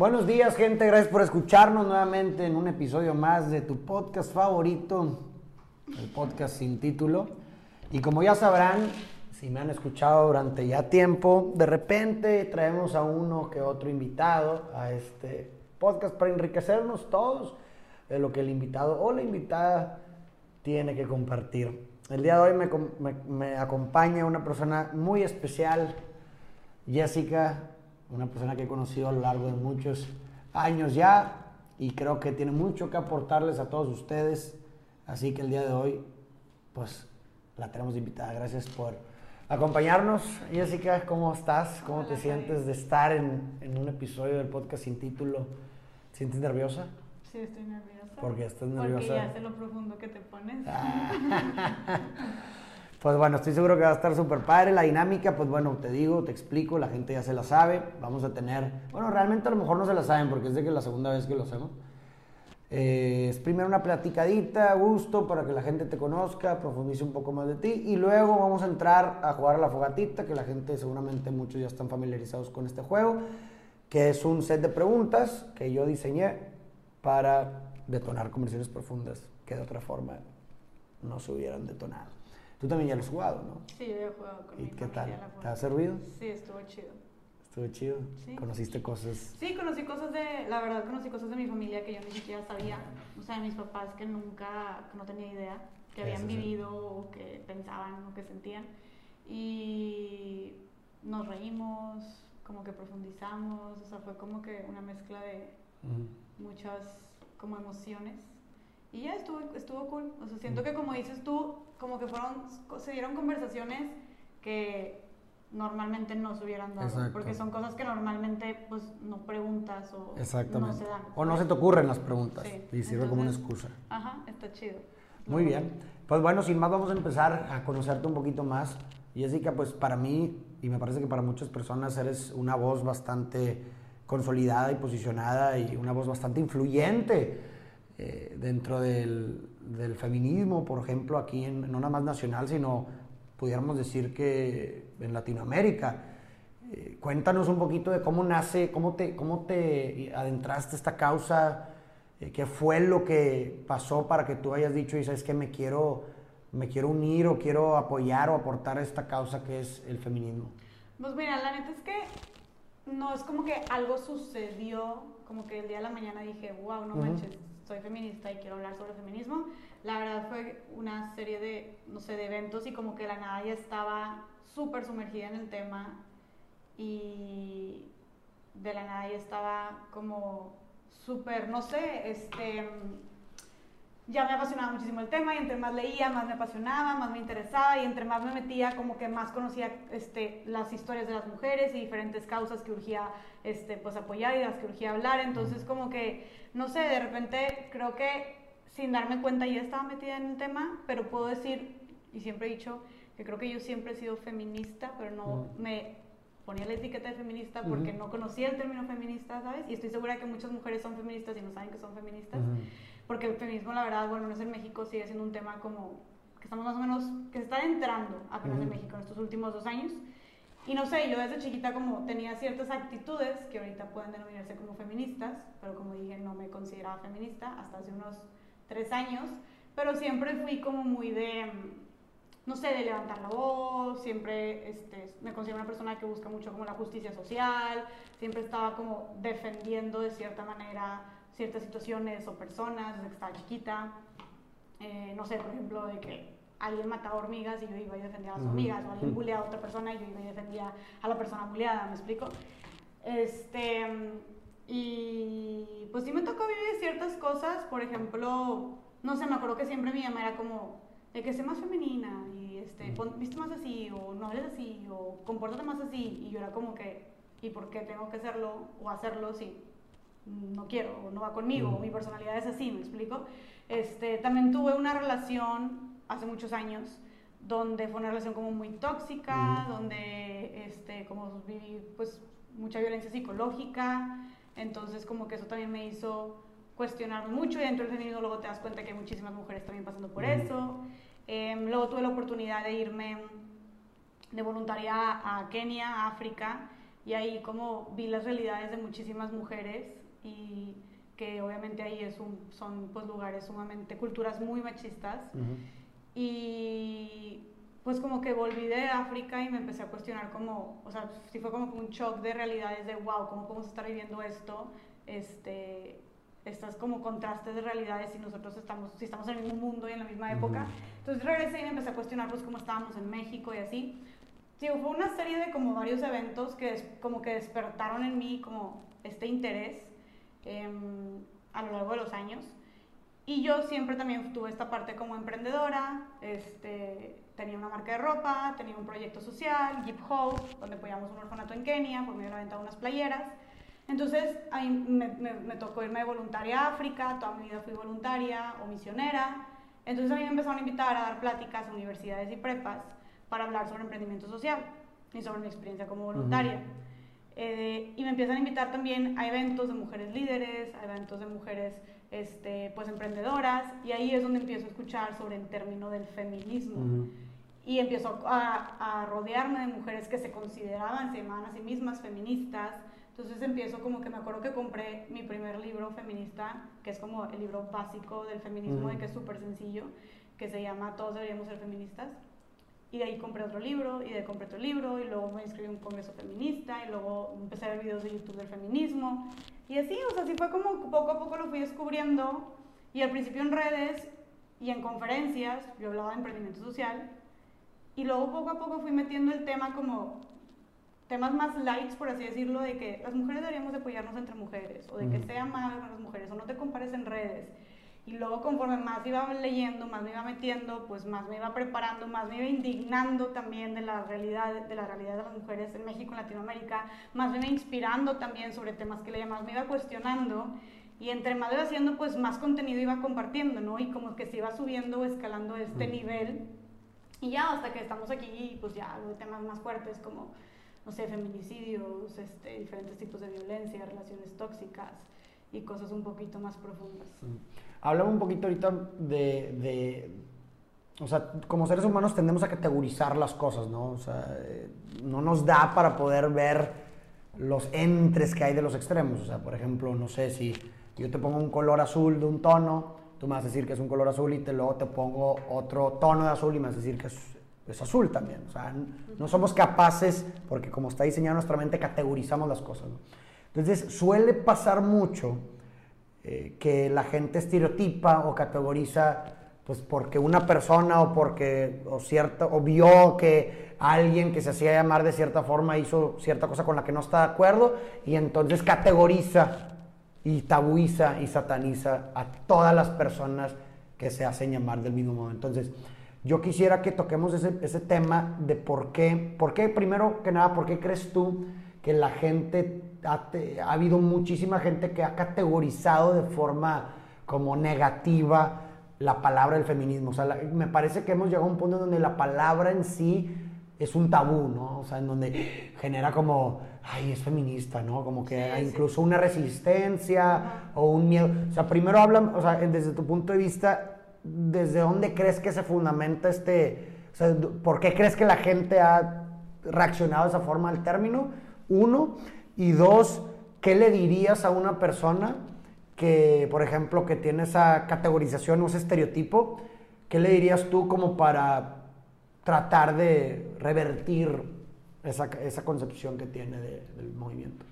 Buenos días, gente. Gracias por escucharnos nuevamente en un episodio más de tu podcast favorito, el podcast sin título. Y como ya sabrán, si me han escuchado durante ya tiempo, de repente traemos a uno que otro invitado a este podcast para enriquecernos todos de lo que el invitado o la invitada tiene que compartir. El día de hoy me, me, acompaña una persona muy especial, Jessica, una persona que he conocido a lo largo de muchos años ya y creo que tiene mucho que aportarles a todos ustedes. Así que el día de hoy, pues la tenemos invitada. Gracias por acompañarnos. Jessica, ¿cómo estás? ¿Cómo te sientes de estar en, en, un episodio del podcast sin título? ¿Te sientes nerviosa? Sí, estoy nerviosa. ¿Por qué estás nerviosa? Porque ya sé lo profundo que te pones. Pues bueno, estoy seguro que va a estar súper padre. La dinámica, pues bueno, te digo, te explico, la gente ya se la sabe. Vamos a tener, bueno, realmente a lo mejor no se la saben porque es de que la segunda vez que lo hacemos. Eh, es primero una platicadita, gusto, para que la gente te conozca, profundice un poco más de ti. Y luego vamos a entrar a jugar a la fogatita, que la gente, seguramente muchos ya están familiarizados con este juego, que es un set de preguntas que yo diseñé para detonar conversaciones profundas que de otra forma no se hubieran detonado. Tú también ya lo has jugado, ¿no? Sí, yo he jugado con ¿Y mi qué familia tal? ¿Te ha servido? Sí, estuvo chido. Estuvo chido. Sí. Conociste cosas. Sí, conocí cosas de, la verdad conocí cosas de mi familia que yo ni siquiera sabía, o sea, de mis papás que nunca, que no tenía idea, que habían Eso sí. vivido o que pensaban o que sentían. Y nos reímos, como que profundizamos, o sea, fue como que una mezcla de muchas como emociones. Y ya estuvo, estuvo cool. O sea, siento que como dices tú, como que fueron, se dieron conversaciones que normalmente no se hubieran dado. Exacto. Porque son cosas que normalmente pues no preguntas o no se dan. o no se te ocurren las preguntas Sí. y sirve como una Entonces, excusa. Ajá, está chido. Muy bien. Pues bueno, sin más vamos a empezar a conocerte un poquito más. Jessica, pues para mí, y me parece que para muchas personas, eres una voz bastante consolidada y posicionada y una voz bastante influyente eh, dentro del, del feminismo, por ejemplo, aquí en, no nada más nacional, sino pudiéramos decir que en Latinoamérica. Eh, cuéntanos un poquito de cómo nace, cómo te, cómo te adentraste a esta causa, eh, qué fue lo que pasó para que tú hayas dicho, y sabes que me quiero, me quiero unir o quiero apoyar o aportar a esta causa que es el feminismo. Pues mira, la neta es que no es como que algo sucedió, como que el día de la mañana dije, wow, no Ujú. manches, soy feminista y quiero hablar sobre feminismo. La verdad fue una serie de, no sé, de eventos y como que la nada ya estaba súper sumergida en el tema y de la nada ya estaba como súper, no sé, este ya me apasionaba muchísimo el tema y entre más leía, más me apasionaba, más me interesaba y entre más me metía, como que más conocía este, las historias de las mujeres y diferentes causas que urgía este, pues, apoyar y las que urgía hablar. Entonces, como que, no sé, de repente creo que sin darme cuenta ya estaba metida en el tema, pero puedo decir, y siempre he dicho, que creo que yo siempre he sido feminista, pero no me ponía la etiqueta de feminista porque Ujú. no conocía el término feminista, ¿sabes? Y estoy segura que muchas mujeres son feministas y no saben que son feministas Ujú. Porque el feminismo, la verdad, bueno, no es en México, sigue siendo un tema como que estamos más o menos, que se está entrando apenas en Ujú. México en estos últimos dos años. Y no sé, yo desde chiquita como tenía ciertas actitudes que ahorita pueden denominarse como feministas, pero como dije, no me consideraba feminista hasta hace unos tres años, pero siempre fui como muy de, no sé, de levantar la voz, siempre este, me considero una persona que busca mucho como la justicia social, siempre estaba como defendiendo de cierta manera ciertas situaciones o personas desde que estaba chiquita. Eh, no sé, por ejemplo, de que alguien mataba hormigas y yo iba y defendía a las Ujú. hormigas, o alguien Ujú. bulleaba a otra persona y yo iba y defendía a la persona bulleada, ¿me explico? Este, y pues sí me tocó vivir ciertas cosas, por ejemplo, no sé, me acuerdo que siempre mi mamá era como de que sé más femenina y este, pon- viste más así o no hables así o compórtate más así y yo era como que, ¿y por qué tengo que hacerlo o hacerlo si no quiero o no va conmigo Ujú. mi personalidad es así, ¿me explico? Este, también tuve una relación hace muchos años donde fue una relación como muy tóxica, Ujú. donde este, como viví pues mucha violencia psicológica, entonces como que eso también me hizo cuestionarme mucho y dentro del feminismo luego te das cuenta que hay muchísimas mujeres también pasando por Ujú. eso. Em, luego tuve la oportunidad de irme de voluntaria a Kenia, a África, y ahí como vi las realidades de muchísimas mujeres y que obviamente ahí es un, son pues lugares sumamente, culturas muy machistas. Y pues como que volví de África y me empecé a cuestionar como, o sea, sí fue como un shock de realidades de, wow, ¿cómo podemos estar viviendo esto? Este, estas como contrastes de realidades si nosotros estamos, si estamos en el mismo mundo y en la misma época. Entonces regresé y me empecé a cuestionar pues cómo estábamos en México y así. Sí, fue una serie de como varios eventos que como que despertaron en mí como este interés em, a lo largo de los años. Y yo siempre también tuve esta parte como emprendedora, este, tenía una marca de ropa, tenía un proyecto social, Hip Hope, donde apoyamos un orfanato en Kenia por medio de la venta de unas playeras. Entonces, ahí me, me, tocó irme de voluntaria a África, toda mi vida fui voluntaria o misionera. Entonces, a mí me empezaron a invitar a dar pláticas a universidades y prepas para hablar sobre emprendimiento social y sobre mi experiencia como voluntaria. Eh, y me empiezan a invitar también a eventos de mujeres líderes, a eventos de mujeres este, pues, emprendedoras, y ahí es donde empiezo a escuchar sobre el término del feminismo. Y empiezo a, a, rodearme de mujeres que se consideraban, se llamaban a sí mismas feministas, entonces empiezo como que me acuerdo que compré mi primer libro feminista, que es como el libro básico del feminismo, de que es súper sencillo, que se llama Todos deberíamos ser feministas. Y de ahí compré otro libro, y de ahí compré otro libro, y luego me inscribí en un congreso feminista, y luego empecé a ver videos de YouTube del feminismo. Y así, o sea, así fue como poco a poco lo fui descubriendo. Y al principio en redes y en conferencias, yo hablaba de emprendimiento social. Y luego poco a poco fui metiendo el tema como temas más lights, por así decirlo, de que las mujeres deberíamos de apoyarnos entre mujeres, o de que sea amable con las mujeres, o no te compares en redes. Y luego conforme más iba leyendo, más me iba metiendo, pues más me iba preparando, más me iba indignando también de la realidad de, la realidad de las mujeres en México, en Latinoamérica, más me iba inspirando también sobre temas que leía, más me iba cuestionando. Y entre más iba haciendo, pues más contenido iba compartiendo, ¿no? Y como que se iba subiendo o escalando este nivel. Y ya hasta que estamos aquí, pues ya de temas más fuertes como no sé, feminicidios, este, diferentes tipos de violencia, relaciones tóxicas y cosas un poquito más profundas. Hablamos un poquito ahorita de, de, o sea, como seres humanos tendemos a categorizar las cosas, ¿no? O sea, eh, no nos da para poder ver los entres que hay de los extremos. O sea, por ejemplo, no sé si yo te pongo un color azul de un tono, tú me vas a decir que es un color azul y te, luego te pongo otro tono de azul y me vas a decir que es es azul también. O sea, no somos capaces, porque como está diseñada nuestra mente, categorizamos las cosas. Entonces, suele pasar mucho eh, que la gente estereotipa o categoriza, pues porque una persona o porque, o, cierta, o vio que alguien que se hacía llamar de cierta forma hizo cierta cosa con la que no está de acuerdo, y entonces categoriza y tabuiza y sataniza a todas las personas que se hacen llamar del mismo modo. Entonces, yo quisiera que toquemos ese, ese, tema de por qué, por qué, primero que nada, por qué crees tú que la gente, ha, ha habido muchísima gente que ha categorizado de forma como negativa la palabra del feminismo. O sea, me parece que hemos llegado a un punto donde la palabra en sí es un tabú, ¿no? O sea, en donde genera como, ay, es feminista, ¿no? Como que hay incluso una resistencia o un miedo. O sea, primero hablan, o sea, desde tu punto de vista, ¿desde dónde crees que se fundamenta este, o sea, por qué crees que la gente ha reaccionado de esa forma al término? Uno, y dos, ¿qué le dirías a una persona que, por ejemplo, que tiene esa categorización o ese estereotipo? ¿Qué le dirías tú como para tratar de revertir esa, esa concepción que tiene del movimiento?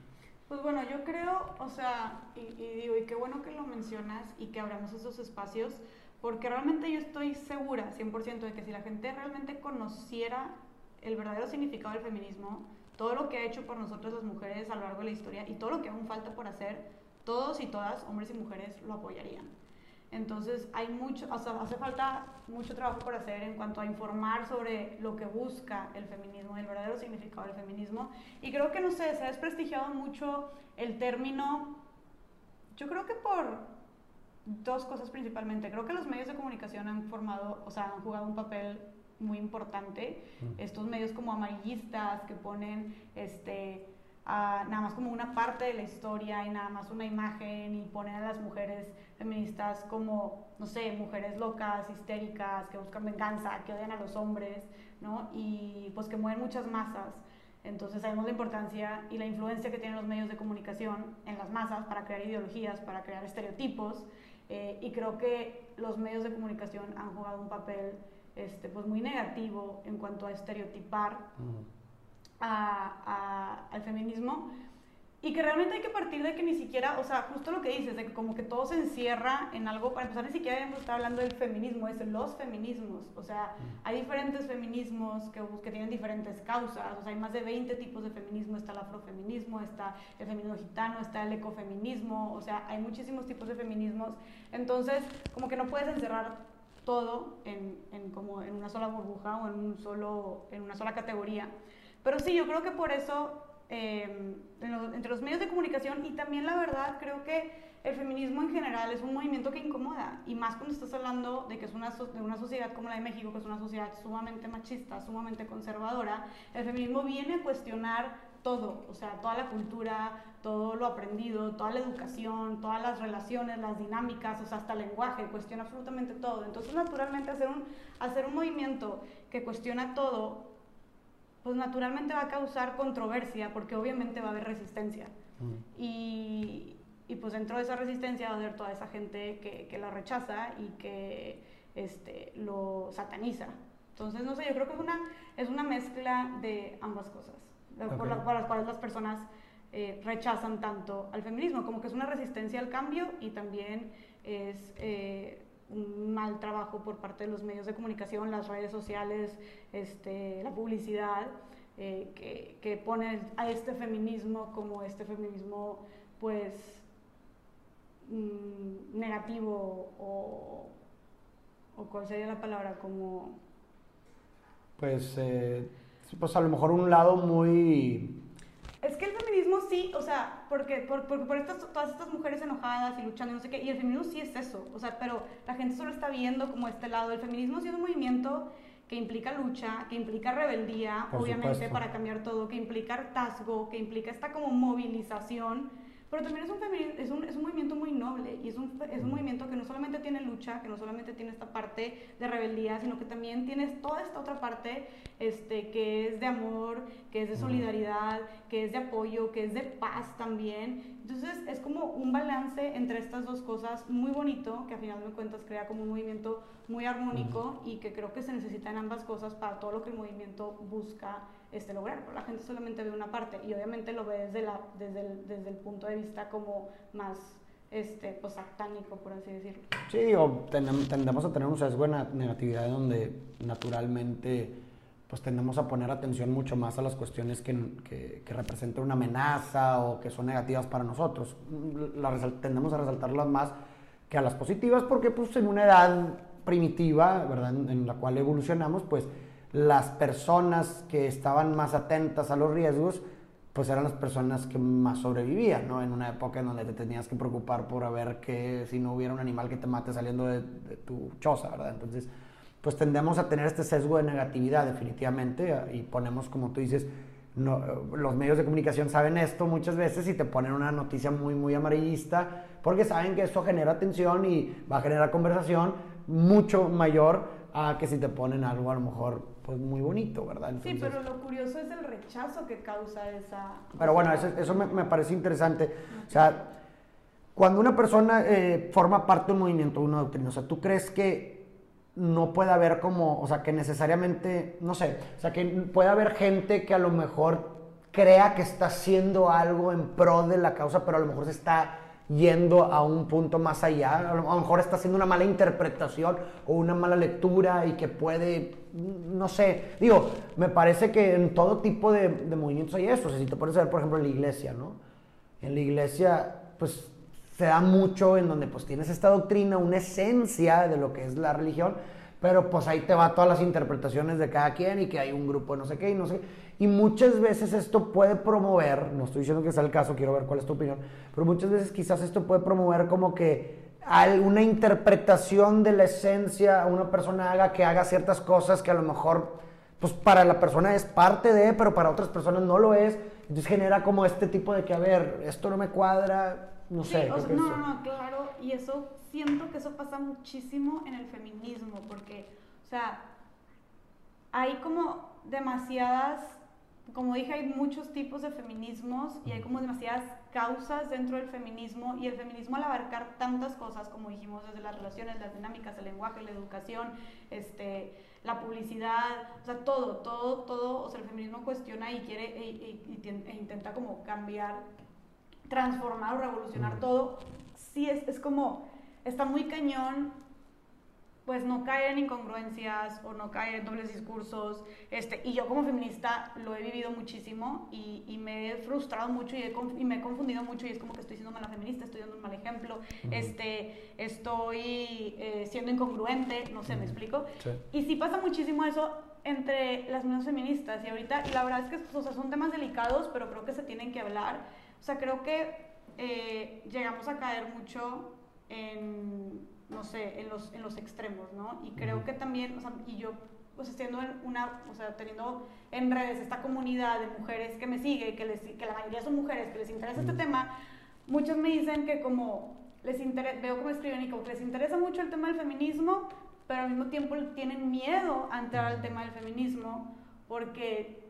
Pues bueno, yo creo, o sea, y, y, digo, y qué bueno que lo mencionas y que abramos esos espacios, porque realmente yo estoy segura, 100%, de que si la gente realmente conociera el verdadero significado del feminismo, todo lo que ha hecho por nosotros las mujeres a lo largo de la historia y todo lo que aún falta por hacer, todos y todas, hombres y mujeres, lo apoyarían. Entonces, hay mucho, o sea, hace falta mucho trabajo por hacer en cuanto a informar sobre lo que busca el feminismo, el verdadero significado del feminismo. Y creo que, no sé, se ha desprestigiado mucho el término, yo creo que por dos cosas principalmente. Creo que los medios de comunicación han formado, o sea, han jugado un papel muy importante. Estos medios como amarillistas que ponen este, nada más como una parte de la historia y nada más una imagen y ponen a las mujeres feministas como, no sé, mujeres locas, histéricas, que buscan venganza, que odian a los hombres, ¿no? Y pues que mueven muchas masas. Entonces sabemos la importancia y la influencia que tienen los medios de comunicación en las masas para crear ideologías, para crear estereotipos. Eh, y creo que los medios de comunicación han jugado un papel este, pues muy negativo en cuanto a estereotipar al feminismo. Y que realmente hay que partir de que ni siquiera, o sea, justo lo que dices, de que como que todo se encierra en algo, para empezar ni siquiera hemos estado hablando del feminismo, es los feminismos, o sea, hay diferentes feminismos que, que tienen diferentes causas, o sea, hay más de 20 tipos de feminismo, está el afrofeminismo, está el feminismo gitano, está el ecofeminismo, o sea, hay muchísimos tipos de feminismos, entonces como que no puedes encerrar todo en, en como en una sola burbuja o en, un solo, en una sola categoría, pero sí, yo creo que por eso Em, entre los medios de comunicación y también la verdad creo que el feminismo en general es un movimiento que incomoda. Y más cuando estás hablando de que es una, de una sociedad como la de México, que es una sociedad sumamente machista, sumamente conservadora, el feminismo viene a cuestionar todo, o sea, toda la cultura, todo lo aprendido, toda la educación, todas las relaciones, las dinámicas, o sea, hasta el lenguaje, cuestiona absolutamente todo. Entonces, naturalmente, hacer un, hacer un movimiento que cuestiona todo pues naturalmente va a causar controversia porque obviamente va a haber resistencia. Y, y, pues dentro de esa resistencia va a haber toda esa gente que, que la rechaza y que este, lo sataniza. Entonces, no sé, yo creo que es una, es una mezcla de ambas cosas, por, las cuales las personas eh, rechazan tanto al feminismo, como que es una resistencia al cambio y también es... Eh, un mal trabajo por parte de los medios de comunicación, las redes sociales, este, la publicidad, eh, que, que pone a este feminismo como este feminismo, pues, mm, negativo o, o, ¿cuál sería la palabra? Como... Pues, pues a lo mejor un lado muy es que el feminismo sí, o sea, porque por, por estas, todas estas mujeres enojadas y luchando y no sé qué, y el feminismo sí es eso, o sea, pero la gente solo está viendo como este lado. El feminismo sí es un movimiento que implica lucha, que implica rebeldía, obviamente, para cambiar todo, que implica hartazgo, que implica esta como movilización pero también es un, es un, es un movimiento muy noble y es un, es un movimiento que no solamente tiene lucha, que no solamente tiene esta parte de rebeldía, sino que también tiene toda esta otra parte este, que es de amor, que es de solidaridad, que es de apoyo, que es de paz también. Entonces es como un balance entre estas dos cosas muy bonito, que a final de cuentas crea como un movimiento muy armónico y que creo que se necesitan ambas cosas para todo lo que el movimiento busca este, lograr. la gente solamente ve una parte y obviamente lo ve desde, la, desde, el, desde el punto de vista como más este, pues, satánico, por así decirlo. Sí, digo, tendemos a tener un sesgo de negatividad donde naturalmente pues tendemos a poner atención mucho más a las cuestiones que, que, representan una amenaza o que son negativas para nosotros. La tendemos a resaltarlas más que a las positivas porque pues en una edad primitiva, ¿verdad? en la cual evolucionamos, pues las personas que estaban más atentas a los riesgos, pues eran las personas que más sobrevivían, ¿no? En una época en donde te tenías que preocupar por ver que si no hubiera un animal que te mate saliendo de, tu choza, ¿verdad? Entonces, pues tendemos a tener este sesgo de negatividad definitivamente y ponemos, como tú dices, los medios de comunicación saben esto muchas veces y te ponen una noticia muy, muy amarillista porque saben que eso genera atención y va a generar conversación mucho mayor a que si te ponen algo a lo mejor pues muy bonito, ¿verdad? sí, pero lo curioso es el rechazo que causa esa... Pero bueno, eso, eso me, me, parece interesante. O sea, cuando una persona eh, forma parte de un movimiento, de una doctrina, o sea, ¿tú crees que no puede haber como, o sea, que necesariamente, no sé, o sea, que puede haber gente que a lo mejor crea que está haciendo algo en pro de la causa, pero a lo mejor se está yendo a un punto más allá. A lo mejor está haciendo una mala interpretación o una mala lectura y que puede, no sé, digo, me parece que en todo tipo de, movimientos hay eso. Si te pones a ver, por ejemplo, en la iglesia, ¿no? En la iglesia, pues se da mucho en donde pues tienes esta doctrina, una esencia de lo que es la religión, pero pues ahí te va todas las interpretaciones de cada quien y que hay un grupo de no sé qué y no sé y muchas veces esto puede promover, no estoy diciendo que sea el caso, quiero ver cuál es tu opinión, pero muchas veces quizás esto puede promover como que una interpretación de la esencia, una persona haga que haga ciertas cosas que a lo mejor pues para la persona es parte de, pero para otras personas no lo es. Entonces genera como este tipo de que, a ver, esto no me cuadra, no sé. no, no, no, claro, y eso siento que eso pasa muchísimo en el feminismo, porque, o sea, hay como demasiadas como dije, hay muchos tipos de feminismos y hay como demasiadas causas dentro del feminismo y el feminismo al abarcar tantas cosas, como dijimos, desde las relaciones, las dinámicas, el lenguaje, la educación, este, la publicidad, o sea, todo, todo, todo, o sea, el feminismo cuestiona y quiere e, e, e intenta como cambiar, transformar o revolucionar todo. Sí, es, es como, está muy cañón pues no caer en incongruencias o no caer en dobles discursos. Este, y yo como feminista lo he vivido muchísimo y, y me he frustrado mucho y, y, me he confundido mucho y es como que estoy siendo mala feminista, estoy dando un mal ejemplo, este, estoy eh, siendo incongruente, no sé, ¿me explico? Y sí pasa muchísimo eso entre las mismas feministas y ahorita, y la verdad es que o sea, son temas delicados, pero creo que se tienen que hablar. O sea, creo que eh, llegamos a caer mucho en no sé, en los, en los extremos, ¿no? Y creo que también, o sea, y yo, pues siendo una, o sea, teniendo en redes esta comunidad de mujeres que me sigue, que, les, que la mayoría son mujeres, que les interesa este tema, muchos me dicen que como les interesa, veo como escriben y como que les interesa mucho el tema del feminismo, pero al mismo tiempo tienen miedo a entrar al tema del feminismo porque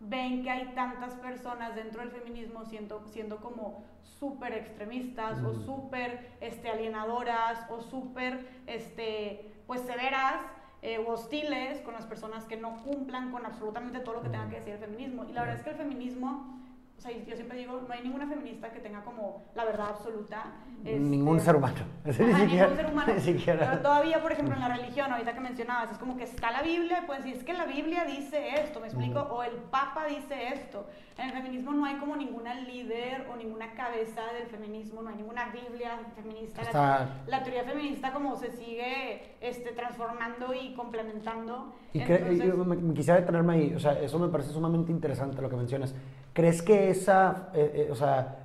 ven que hay tantas personas dentro del feminismo siendo, siendo como súper extremistas o súper este, alienadoras o súper este, pues severas eh, o hostiles con las personas que no cumplan con absolutamente todo lo que tenga que decir el feminismo. Y la verdad es que el feminismo o sea, yo siempre digo, no hay ninguna feminista que tenga como la verdad absoluta. ningún este, ser humano. ni siquiera, ningún ser humano. Pero todavía, por ejemplo, en la religión, ahorita que mencionabas, es como que está la Biblia puedes decir, es que la Biblia dice esto, ¿me explico? O el Papa dice esto. En el feminismo no hay como ninguna líder o ninguna cabeza del feminismo, no hay ninguna Biblia feminista. La, teoría feminista como se sigue este, transformando y complementando. Y me, quisiera detenerme ahí, o sea, eso me parece sumamente interesante lo que mencionas. ¿Crees que esa, eh, eh, o sea,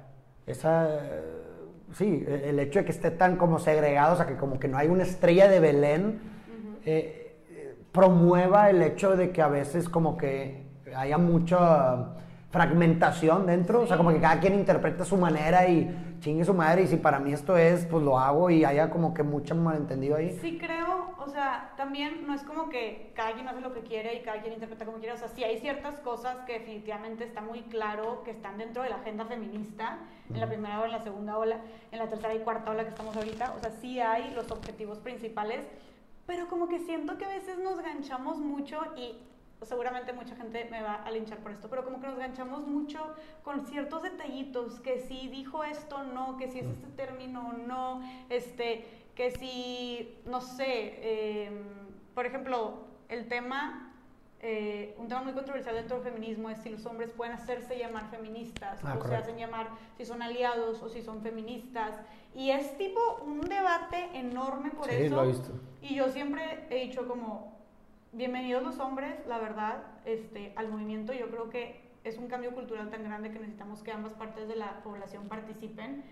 esa, sí, el hecho de que esté tan como segregado, o sea, que como que no hay una estrella de Belén, eh, promueva el hecho de que a veces como que haya mucha fragmentación dentro, o sea, como que cada quien interpreta su manera y chingue su madre y si para mí esto es, pues lo hago y haya como que mucho malentendido ahí. Sí creo, o sea, también no es como que cada quien hace lo que quiere y cada quien interpreta como quiere, o sea, sí hay ciertas cosas que definitivamente está muy claro que están dentro de la agenda feminista, en la primera ola, en la segunda ola, en la tercera y cuarta ola que estamos ahorita, o sea, sí hay los objetivos principales, pero como que siento que a veces nos ganchamos mucho y seguramente mucha gente me va a linchar por esto, pero como que nos ganchamos mucho con ciertos detallitos, que si dijo esto no, que si es este término no, este, que si, no sé, em, por ejemplo, el tema, eh, un tema muy controversial dentro del feminismo es si los hombres pueden hacerse llamar feministas, ah, o se hacen llamar si son aliados o si son feministas, y es tipo un debate enorme por sí, eso. Lo he visto. Y yo siempre he dicho como, bienvenidos los hombres, la verdad, este, al movimiento. Yo creo que es un cambio cultural tan grande que necesitamos que ambas partes de la población participen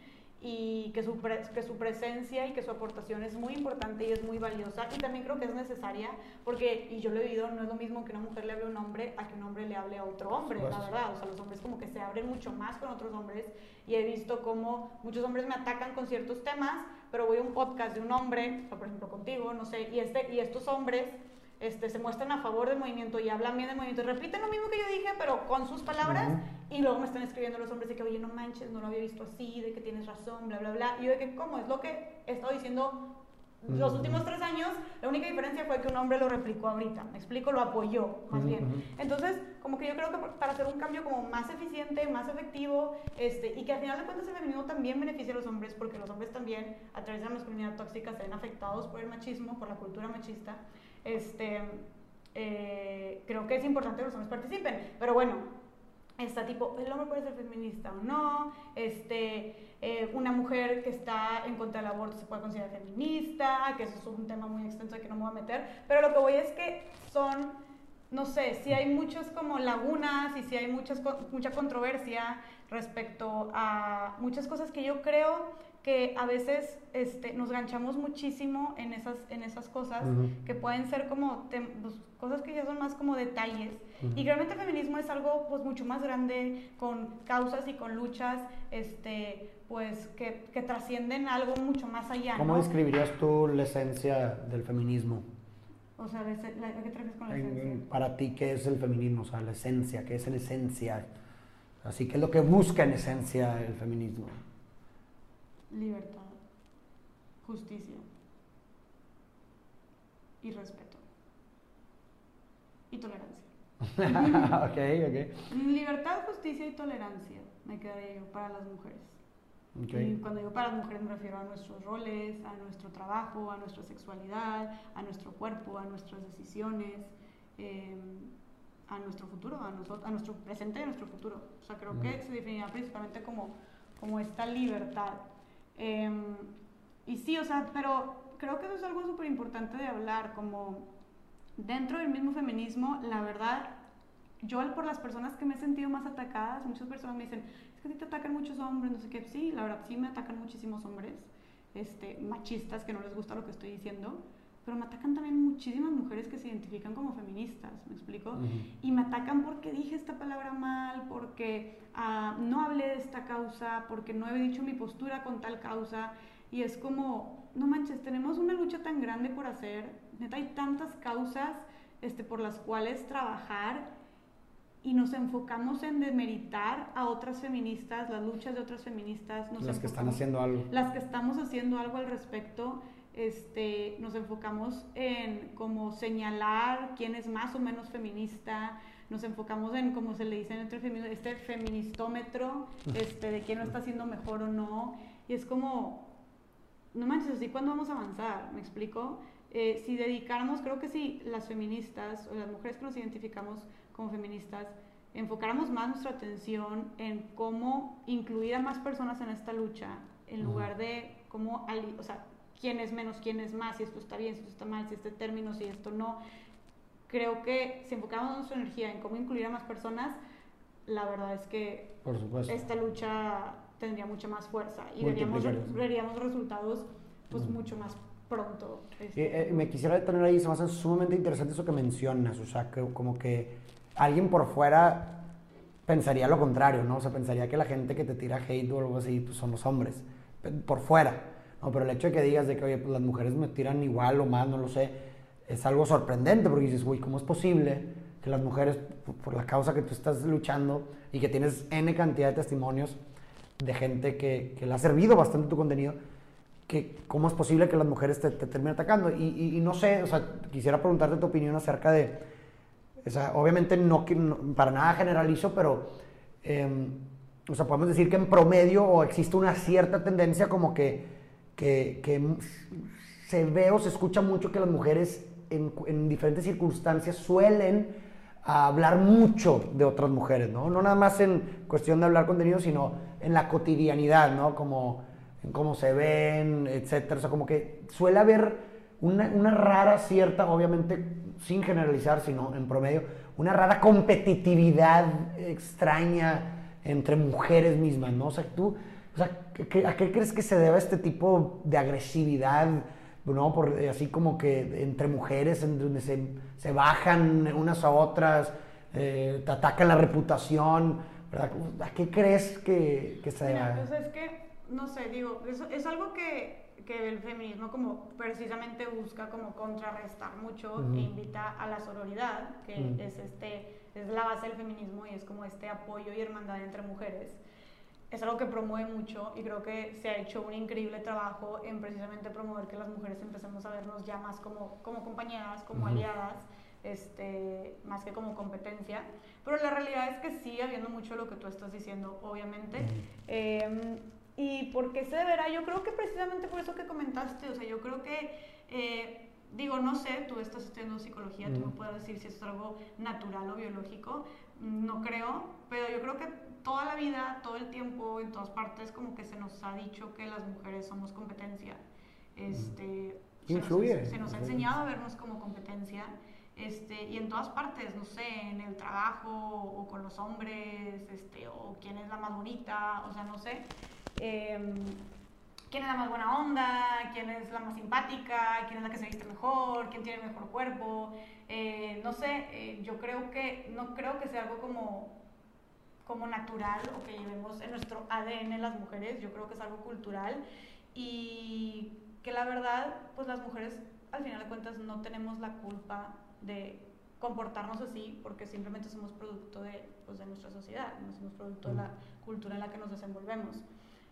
y que su, que su presencia y que su aportación es muy importante y es muy valiosa. Y también creo que es necesaria porque, y yo lo he vivido, no es lo mismo que una mujer le hable a un hombre a que un hombre le hable a otro hombre, la verdad, o sea, los hombres como que se abren mucho más con otros hombres y he visto como muchos hombres me atacan con ciertos temas, pero voy a un podcast de un hombre, por ejemplo contigo, no sé, y, este, y estos hombres este, se muestran a favor del movimiento y hablan bien del movimiento, repiten lo mismo que yo dije, pero con sus palabras, y luego me están escribiendo los hombres de que, oye, no manches, no lo había visto así, de que tienes razón, bla, bla, bla. Y yo de que, ¿cómo? Es lo que he estado diciendo los últimos tres años, la única diferencia fue que un hombre lo replicó ahorita, me explico, lo apoyó, más bien. Entonces, como que yo creo que para hacer un cambio como más eficiente, más efectivo, este, y que al final de cuentas el feminismo también beneficia a los hombres, porque los hombres también, a través de la masculinidad tóxica, se ven afectados por el machismo, por la cultura machista, este, eh, creo que es importante que los hombres participen. Pero bueno, está tipo, el hombre puede ser feminista o no, este, eh, una mujer que está en contra del aborto se puede considerar feminista, que eso es un tema muy extenso que no me voy a meter, pero lo que voy es que son, no sé, si hay muchas como lagunas y si hay muchas, mucha controversia respecto a muchas cosas que yo creo que a veces este, nos ganchamos muchísimo en esas, en esas cosas que pueden ser como pues, cosas que ya son más como detalles. Y realmente el feminismo es algo pues mucho más grande, con causas y con luchas este, pues, que, que trascienden algo mucho más allá. ¿Cómo describirías tú la esencia del feminismo? O sea, ¿a qué te refieres con la esencia? Para ti, ¿qué es el feminismo? O sea, la esencia, ¿qué es en esencia? Así, ¿qué es lo que busca en esencia el feminismo? Libertad, justicia y respeto. Y tolerancia. ok, ok. Libertad, justicia y tolerancia, me quedaría yo, para las mujeres. Y cuando digo para las mujeres me refiero a nuestros roles, a nuestro trabajo, a nuestra sexualidad, a nuestro cuerpo, a nuestras decisiones, em, a nuestro futuro, a, nosotros, a nuestro presente y a nuestro futuro. O sea, creo que se definirá principalmente como, como esta libertad. Em, y sí, o sea, pero creo que eso es algo súper importante de hablar, como dentro del mismo feminismo, la verdad, yo por las personas que me he sentido más atacadas, muchas personas me dicen, es que si te atacan muchos hombres, no sé qué, sí, la verdad, sí me atacan muchísimos hombres, este, machistas, que no les gusta lo que estoy diciendo, pero me atacan también muchísimas mujeres que se identifican como feministas, ¿me explico? Y me atacan porque dije esta palabra mal, porque uh, no hablé de esta causa, porque no he dicho mi postura con tal causa, y es como, no manches, tenemos una lucha tan grande por hacer, neta hay tantas causas este, por las cuales trabajar y nos enfocamos en demeritar a otras feministas, las luchas de otras feministas. las que están haciendo algo. Las que estamos haciendo algo al respecto. Este, nos enfocamos en como señalar quién es más o menos feminista, nos enfocamos en, como se le dice en este feministómetro, este, de quién lo está haciendo mejor o no, y es como, no manches, así cuándo vamos a avanzar, ¿me explico? Eh, si dedicáramos, creo que si las feministas o las mujeres que nos identificamos como feministas, enfocáramos más nuestra atención en cómo incluir a más personas en esta lucha, en lugar de cómo, o sea, quién es menos, quién es más, si esto está bien, si esto está mal, si este término, si esto no. Creo que si enfocamos nuestra energía en cómo incluir a más personas, la verdad es que esta lucha tendría mucha más fuerza y veríamos, veríamos resultados pues mucho más pronto. Este, eh, me quisiera detener ahí, se me hace sumamente interesante eso que mencionas, o sea, que como que alguien por fuera pensaría lo contrario, ¿no? O sea, pensaría que la gente que te tira hate o algo así, pues son los hombres, por fuera, ¿no? Pero el hecho de que digas de que, oye, pues las mujeres me tiran igual o más, no lo sé, es algo sorprendente porque dices, uy, ¿cómo es posible que las mujeres, por la causa que tú estás luchando y que tienes N cantidad de testimonios de gente que, que le ha servido bastante tu contenido, que cómo es posible que las mujeres te, terminen atacando? Y, y, no sé, o sea, quisiera preguntarte tu opinión acerca de, o sea, obviamente no, para nada generalizo, pero, em, o sea, podemos decir que en promedio o existe una cierta tendencia como que, que, se ve o se escucha mucho que las mujeres en, en diferentes circunstancias suelen hablar mucho de otras mujeres, ¿no? No nada más en cuestión de hablar contenido, sino en la cotidianidad, ¿no? Como en cómo se ven, etcétera. O sea, como que suele haber una, una, rara cierta, obviamente sin generalizar, sino en promedio, una rara competitividad extraña entre mujeres mismas, ¿no? O sea, tú, o sea, ¿a qué crees que se debe este tipo de agresividad, ¿no? Por, eh, así como que entre mujeres, en donde se, se bajan unas a otras, eh, te atacan la reputación, ¿verdad? ¿A qué crees que, que se debe? Pues es que no sé, digo, es, es algo que, que, el feminismo como precisamente busca como contrarrestar mucho e invita a la sororidad, que es, este, es la base del feminismo y es como este apoyo y hermandad entre mujeres. Es algo que promueve mucho y creo que se ha hecho un increíble trabajo en precisamente promover que las mujeres empecemos a vernos ya más como, como compañeras, como aliadas, este, más que como competencia. Pero la realidad es que sigue habiendo mucho lo que tú estás diciendo, obviamente. ¿Y por qué se deberá? Yo creo que precisamente por eso que comentaste, o sea, yo creo que, eh, digo, no sé, tú estás estudiando psicología, tú me puedes decir si es algo natural o biológico, no creo, pero yo creo que toda la vida, todo el tiempo, en todas partes, como que se nos ha dicho que las mujeres somos competencia. Este, Influye. Se, nos ha enseñado a vernos como competencia. Este, y en todas partes, no sé, en el trabajo o con los hombres, este, o quién es la más bonita, o sea, no sé. Em, quién es la más buena onda, quién es la más simpática, quién es la que se viste mejor, quién tiene el mejor cuerpo. Eh, no sé, eh, yo creo que, no creo que sea algo como, como natural o que llevemos en nuestro ADN las mujeres, yo creo que es algo cultural y que la verdad, pues las mujeres al final de cuentas no tenemos la culpa de comportarnos así porque simplemente somos producto de, pues, de nuestra sociedad, no somos producto de la cultura en la que nos desenvolvemos.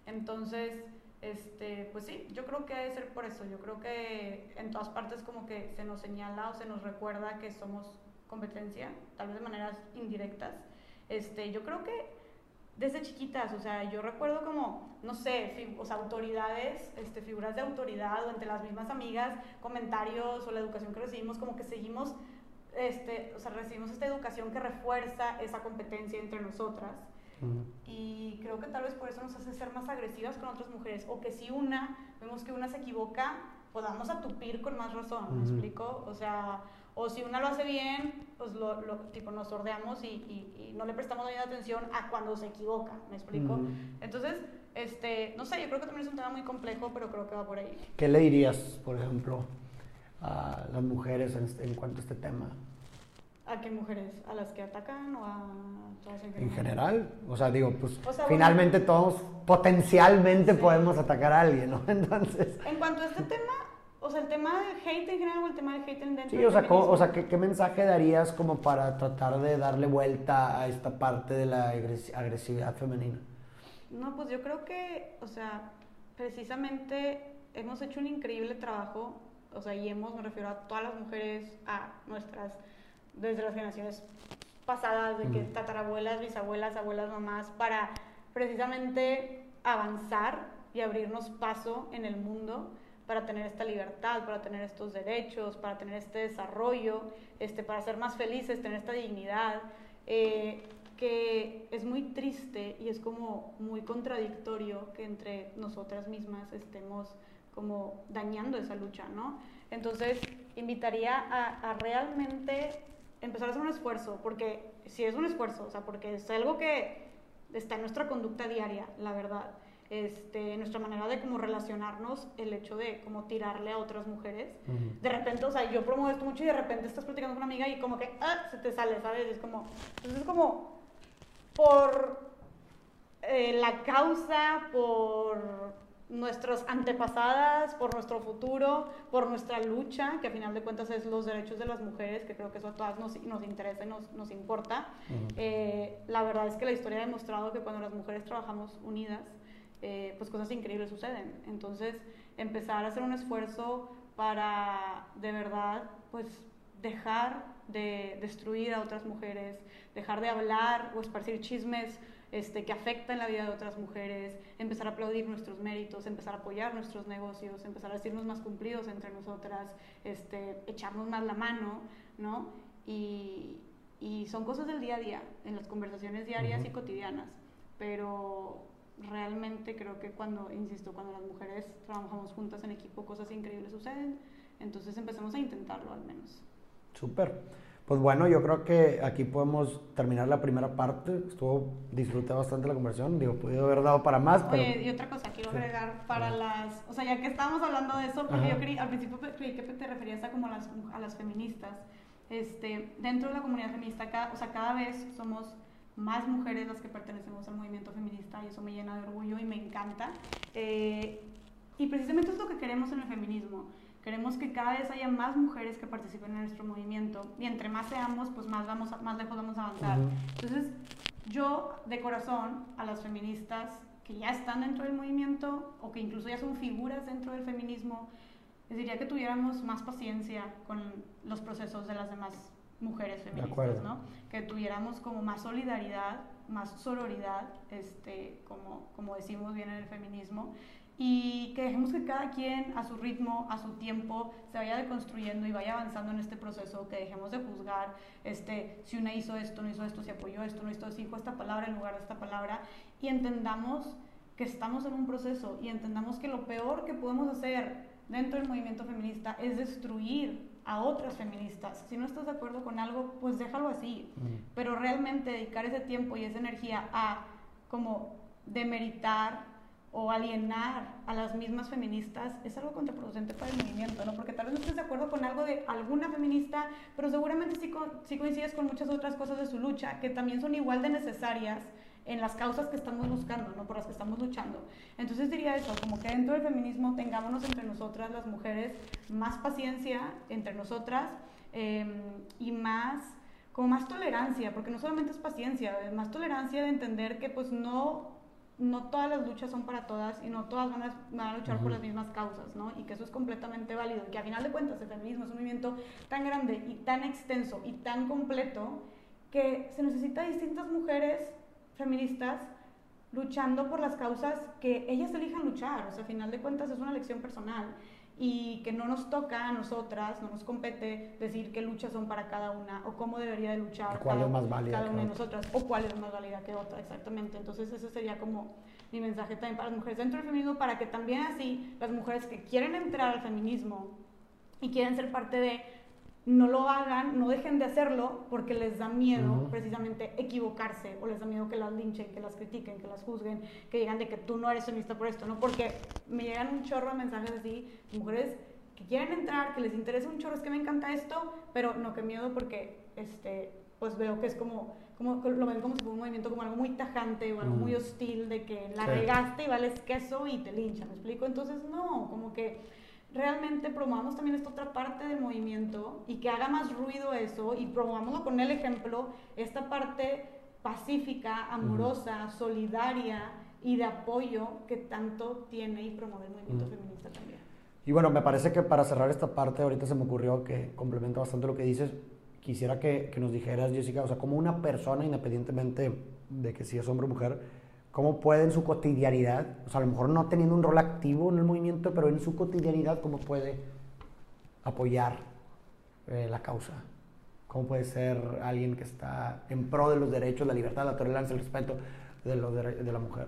Entonces, este, pues sí, yo creo que debe ser por eso. Yo creo que en todas partes como que se nos señala o se nos recuerda que somos competencia, tal vez de maneras indirectas. Este, yo creo que desde chiquitas, o sea, yo recuerdo como, no sé, o sea, autoridades, este, figuras de autoridad o entre las mismas amigas, comentarios o la educación que recibimos, como que seguimos, este, o sea, recibimos esta educación que refuerza esa competencia entre nosotras. Y creo que tal vez por eso nos hace ser más agresivas con otras mujeres. O que si una, vemos que una se equivoca, podamos atupir con más razón, ¿me explico? O sea, o si una lo hace bien, pues lo, tipo nos sordeamos y, y, no le prestamos ni atención a cuando se equivoca, ¿me explico? Entonces, este, no sé, yo creo que también es un tema muy complejo, pero creo que va por ahí. ¿Qué le dirías, por ejemplo, a las mujeres en, en cuanto a este tema? ¿A qué mujeres? ¿A las que atacan o a todas en general? En general, o sea, digo, pues finalmente todos potencialmente podemos atacar a alguien, ¿no? Entonces... En cuanto a este tema, o sea, el tema del hate en general o el tema del hate dentro Sí, o sea, o sea ¿qué, ¿qué, mensaje darías como para tratar de darle vuelta a esta parte de la agresividad femenina? No, pues yo creo que, o sea, precisamente hemos hecho un increíble trabajo, o sea, y hemos, me refiero a todas las mujeres, a nuestras desde las generaciones pasadas, de que tatarabuelas, bisabuelas, abuelas, mamás, para precisamente avanzar y abrirnos paso en el mundo para tener esta libertad, para tener estos derechos, para tener este desarrollo, este, para ser más felices, tener esta dignidad, eh, que es muy triste y es como muy contradictorio que entre nosotras mismas estemos como dañando esa lucha, ¿no? Entonces, invitaría a, realmente empezar a hacer un esfuerzo, porque si es un esfuerzo, o sea, porque es algo que está en nuestra conducta diaria, la verdad. Este, nuestra manera de como relacionarnos, el hecho de como tirarle a otras mujeres. De repente, o sea, yo promuevo esto mucho y de repente estás platicando con una amiga y como que, ah, se te sale, ¿sabes? Es como, entonces es como, por eh, la causa, por nuestras antepasadas, por nuestro futuro, por nuestra lucha, que a final de cuentas es los derechos de las mujeres, que creo que eso a todas nos, nos interesa y nos, nos importa. Eh, la verdad es que la historia ha demostrado que cuando las mujeres trabajamos unidas, eh, pues cosas increíbles suceden. Entonces, empezar a hacer un esfuerzo para de verdad, pues dejar de destruir a otras mujeres, dejar de hablar o esparcir chismes este, que afectan la vida de otras mujeres, empezar a aplaudir nuestros méritos, empezar a apoyar nuestros negocios, empezar a decirnos más cumplidos entre nosotras, este, echarnos más la mano, ¿no? Y, y, son cosas del día a día, en las conversaciones diarias y cotidianas, pero realmente creo que cuando, insisto, cuando las mujeres trabajamos juntas en equipo, cosas increíbles suceden, entonces empezamos a intentarlo al menos. Súper. Pues bueno, yo creo que aquí podemos terminar la primera parte. Estuvo, disfruté bastante la conversación. Digo, pudido haber dado para más, pero... Oye, y otra cosa, quiero agregar para las... O sea, ya que estábamos hablando de eso, porque yo creí, al principio creí que te referías a como a las, a las feministas. Este, dentro de la comunidad feminista, cada, o sea, cada vez somos más mujeres las que pertenecemos al movimiento feminista y eso me llena de orgullo y me encanta. Eh, y precisamente es lo que queremos en el feminismo Queremos que cada vez haya más mujeres que participen en nuestro movimiento y entre más seamos, pues más, vamos más lejos vamos a avanzar. Entonces, yo de corazón a las feministas que ya están dentro del movimiento o que incluso ya son figuras dentro del feminismo, les diría que tuviéramos más paciencia con los procesos de las demás mujeres feministas, ¿no? Que tuviéramos como más solidaridad, más sororidad, este, como, como decimos bien en el feminismo, y que dejemos que cada quien a su ritmo, a su tiempo, se vaya deconstruyendo y vaya avanzando en este proceso, que dejemos de juzgar este, si una hizo esto, no hizo esto, si apoyó esto, no hizo esto, si dijo esta palabra en lugar de esta palabra, y entendamos que estamos en un proceso y entendamos que lo peor que podemos hacer dentro del movimiento feminista es destruir a otras feministas. Si no estás de acuerdo con algo, pues déjalo así, pero realmente dedicar ese tiempo y esa energía a como demeritar o alienar a las mismas feministas es algo contraproducente para el movimiento, ¿no? Porque tal vez no estés de acuerdo con algo de alguna feminista, pero seguramente sí, sí coincides con muchas otras cosas de su lucha que también son igual de necesarias en las causas que estamos buscando, ¿no? por las que estamos luchando. Entonces diría eso, como que dentro del feminismo tengámonos entre nosotras las mujeres más paciencia entre nosotras em, y más como más tolerancia, porque no solamente es paciencia, es más tolerancia de entender que pues no no todas las luchas son para todas y no todas van a, luchar por las mismas causas, ¿no? Y que eso es completamente válido. Que a final de cuentas el feminismo es un movimiento tan grande y tan extenso y tan completo que se necesita distintas mujeres feministas luchando por las causas que ellas elijan luchar. O sea, a final de cuentas es una elección personal y que no nos toca a nosotras, no nos compete decir qué luchas son para cada una o cómo debería de luchar ¿Cuál cada, es más válida cada una de otra? nosotras o cuál es más válida que otra, exactamente. Entonces ese sería como mi mensaje también para las mujeres dentro del feminismo, para que también así las mujeres que quieren entrar al feminismo y quieren ser parte de no lo hagan, no dejen de hacerlo porque les da miedo precisamente equivocarse o les da miedo que las linchen, que las critiquen, que las juzguen, que digan de que tú no eres feminista por esto, ¿no? Porque me llegan un chorro de mensajes así, mujeres que quieren entrar, que les interesa un chorro, es que me encanta esto, pero no, que miedo porque, este, pues veo que es como, como lo ven como si fuera un movimiento como algo muy tajante o algo muy hostil, de que la Sí. regaste y vales queso y te linchan, ¿me explico? Entonces, no, como que realmente promovamos también esta otra parte del movimiento y que haga más ruido eso y promovámoslo con el ejemplo, esta parte pacífica, amorosa, solidaria y de apoyo que tanto tiene y promueve el movimiento feminista también. Y bueno, me parece que para cerrar esta parte, ahorita se me ocurrió que complementa bastante lo que dices. Quisiera que, que nos dijeras, Jessica, o sea, como una persona, independientemente de que si es hombre o mujer, cómo puede en su cotidianidad, o sea, a lo mejor no teniendo un rol activo en el movimiento, pero en su cotidianidad, cómo puede apoyar eh, la causa. Cómo puede ser alguien que está en pro de los derechos, la libertad, la tolerancia, el respeto de, dere- de la mujer.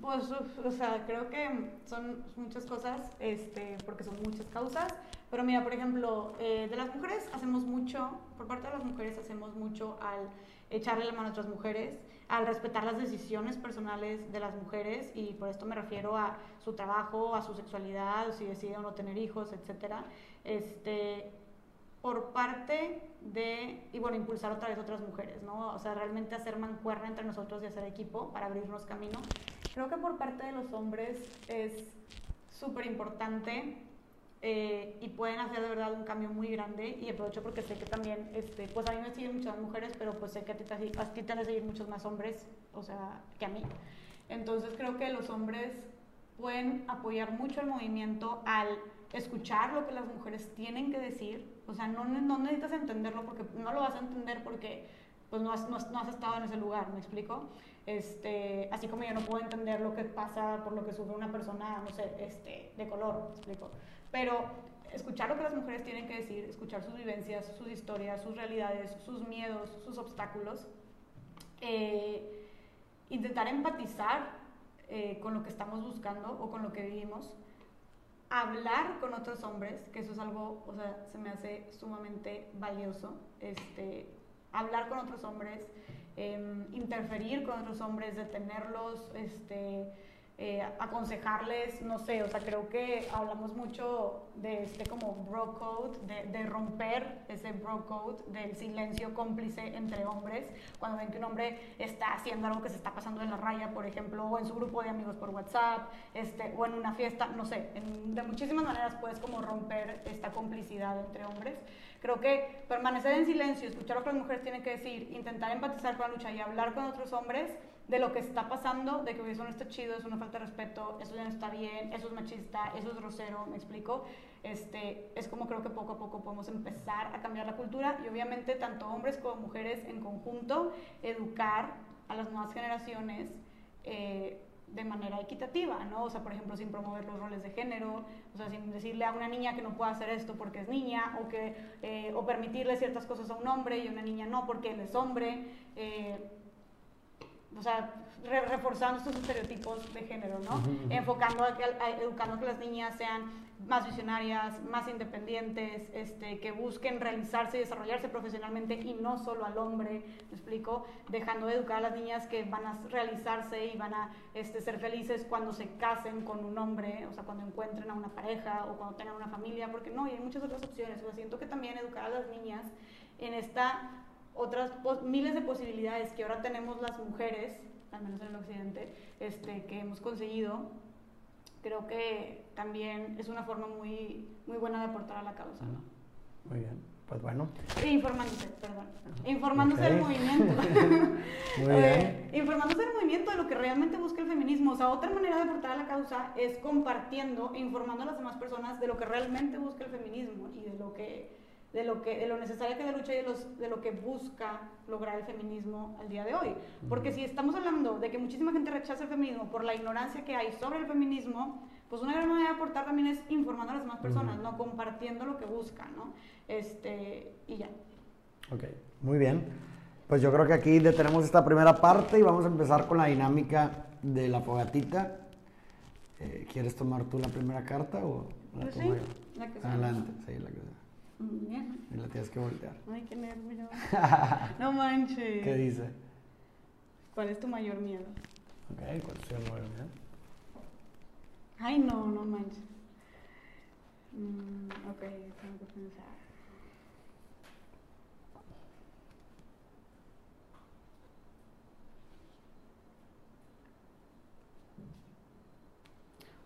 Pues, o sea, creo que son muchas cosas, este, porque son muchas causas. Pero mira, por ejemplo, eh, de las mujeres hacemos mucho, por parte de las mujeres hacemos mucho al echarle la mano a otras mujeres, al respetar las decisiones personales de las mujeres, y por esto me refiero a su trabajo, a su sexualidad, si deciden o no tener hijos, etcétera. Este, por parte de, y bueno, impulsar otra vez otras mujeres, ¿no? O sea, realmente hacer mancuerna entre nosotros y hacer equipo para abrirnos camino. Creo que por parte de los hombres es súper importante eh, y pueden hacer de verdad un cambio muy grande y aprovecho porque sé que también, este, pues a mí me siguen muchas mujeres, pero pues sé que a ti, te, a ti te seguir muchos más hombres, o sea, que a mí. Entonces creo que los hombres pueden apoyar mucho el movimiento al escuchar lo que las mujeres tienen que decir, o sea, no, no necesitas entenderlo porque no lo vas a entender porque pues no has, no has, no has estado en ese lugar, ¿me explico? Este, así como yo no puedo entender lo que pasa por lo que sufre una persona, no sé, este, de color, ¿me explico? Pero escuchar lo que las mujeres tienen que decir, escuchar sus vivencias, sus historias, sus realidades, sus miedos, sus obstáculos, eh, intentar empatizar eh, con lo que estamos buscando o con lo que vivimos, hablar con otros hombres, que eso es algo, o sea, se me hace sumamente valioso, este, hablar con otros hombres, eh, interferir con otros hombres, detenerlos, este, eh, aconsejarles, no sé, o sea, creo que hablamos mucho de este como bro code, de, de, romper ese bro code del silencio cómplice entre hombres, cuando ven que un hombre está haciendo algo que se está pasando en la raya, por ejemplo, o en su grupo de amigos por WhatsApp, este, o en una fiesta, no sé, en, de muchísimas maneras puedes como romper esta complicidad entre hombres. Creo que permanecer en silencio, escuchar lo que las mujeres tienen que decir, intentar empatizar con la lucha y hablar con otros hombres de lo que está pasando, de que eso no está chido, es una falta de respeto, eso ya no está bien, eso es machista, eso es grosero, me explico. Este, es como creo que poco a poco podemos empezar a cambiar la cultura y obviamente tanto hombres como mujeres en conjunto educar a las nuevas generaciones eh, de manera equitativa, ¿no? O sea, por ejemplo, sin promover los roles de género, o sea, sin decirle a una niña que no pueda hacer esto porque es niña, o, que, eh, o permitirle ciertas cosas a un hombre y a una niña no porque él es hombre. Eh, o sea, re reforzando estos estereotipos de género, ¿no? Uh -huh. Enfocando, a, a, educando a que las niñas sean más visionarias, más independientes, este, que busquen realizarse y desarrollarse profesionalmente y no solo al hombre, ¿me explico? Dejando de educar a las niñas que van a realizarse y van a este, ser felices cuando se casen con un hombre, o sea, cuando encuentren a una pareja o cuando tengan una familia, porque no, y hay muchas otras opciones. O sea, siento que también educar a las niñas en esta otras miles de posibilidades que ahora tenemos las mujeres al menos en el occidente, este, que hemos conseguido, creo que también es una forma muy, muy buena de aportar a la causa, ¿no? Muy bien. Pues bueno. Informándose, perdón. Informándose del movimiento. Muy Eh, informándose del movimiento de lo que realmente busca el feminismo. O sea, otra manera de aportar a la causa es compartiendo e informando a las demás personas de lo que realmente busca el feminismo y de lo que de lo que de lo necesaria que es la lucha y de, los, de lo que busca lograr el feminismo al día de hoy. Porque si estamos hablando de que muchísima gente rechaza el feminismo por la ignorancia que hay sobre el feminismo, pues una gran manera de aportar también es informando a las demás personas, no compartiendo lo que buscan, ¿no? Este, y ya. Ok, muy bien. Pues yo creo que aquí detenemos esta primera parte y vamos a empezar con la dinámica de la fogatita. Eh, ¿Quieres tomar tú la primera carta o la Pues tomo sí, yo? la que sea. Adelante, sí, la que sea. Bien. Y la tienes que voltear. Ay, qué nervio. No manches. ¿Qué dice? ¿Cuál es tu mayor miedo? Ok, ¿cuál es el número? Bien. Ay, no, no manches. Mm, ok, tengo que pensar.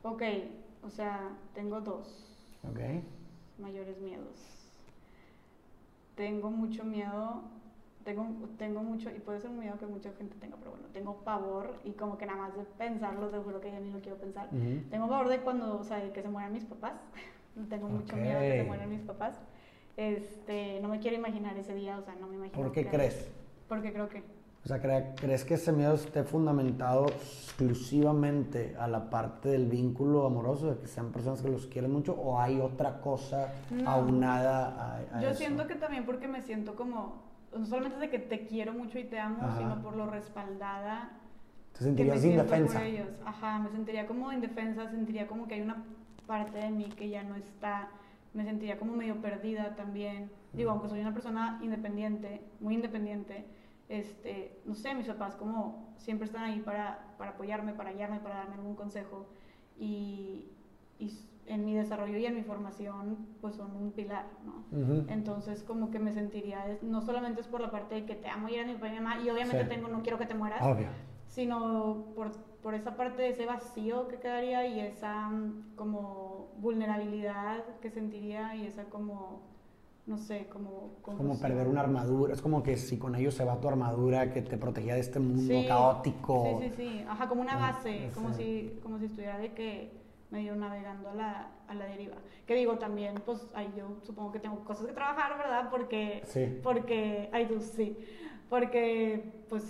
Ok, o sea, tengo dos Ok, mayores miedos. Tengo mucho miedo, tengo, tengo mucho, y puede ser un miedo que mucha gente tenga, pero bueno, tengo pavor y como que nada más de pensarlo, te juro que ya ni lo quiero pensar. Tengo pavor de cuando, o sea, de que se mueran mis papás. Tengo mucho miedo de que se mueran mis papás. Este, no me quiero imaginar ese día, o sea, no me imagino. ¿Por qué que- crees? Porque creo que O sea, ¿cre- ¿crees que ese miedo esté fundamentado exclusivamente a la parte del vínculo amoroso, de que sean personas que los quieren mucho, o hay otra cosa No. aunada a, a Yo eso? siento que también porque me siento como, no solamente de que te quiero mucho y te amo, Ajá. sino por lo respaldada Te que me sentirías indefensa. por ellos. Ajá, me sentiría como indefensa, sentiría como que hay una parte de mí que ya no está, me sentiría como medio perdida también. Digo, aunque soy una persona independiente, muy independiente, este, no sé, mis papás como siempre están ahí para, para apoyarme, para guiarme, para darme algún consejo y, y en mi desarrollo y en mi formación pues son un pilar, ¿no? Ujú. Entonces como que me sentiría, no solamente es por la parte de que te amo y eres mi papá y mi mamá y obviamente Sí. tengo, no quiero que te mueras, Obvio. sino por, por esa parte de ese vacío que quedaría y esa mm, como vulnerabilidad que sentiría y esa como, no sé, como... Como confusión. perder una armadura. Es como que si con ellos se va tu armadura que te protegía de este mundo Sí, caótico. Sí, sí, sí. Ajá, como una Ah, base, como si, como si estuviera de que medio navegando a la, a la deriva. Que digo también, pues, ay, yo supongo que tengo cosas que trabajar, ¿verdad? Porque, Sí. porque, ay, tú sí. Porque, pues,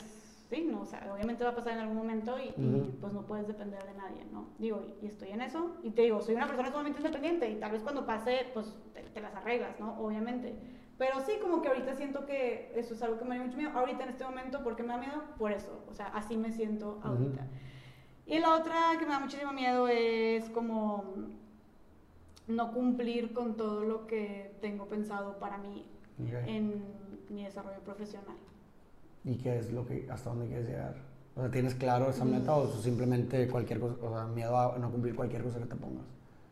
sí, no, o sea, obviamente va a pasar en algún momento y, y, pues no puedes depender de nadie, ¿no? Digo, y, estoy en eso, y te digo, soy una persona sumamente independiente y tal vez cuando pase, pues te, te las arreglas, ¿no? Obviamente. Pero sí, como que ahorita siento que eso es algo que me da mucho miedo. Ahorita en este momento, ¿por qué me da miedo? Por eso, o sea, así me siento ahorita. Y la otra que me da muchísimo miedo es como no cumplir con todo lo que tengo pensado para mí Ok. en mi desarrollo profesional. ¿Y qué es lo que, hasta dónde quieres llegar? O sea, ¿tienes claro esa meta o simplemente cualquier cosa, o sea, miedo a no cumplir cualquier cosa que te pongas?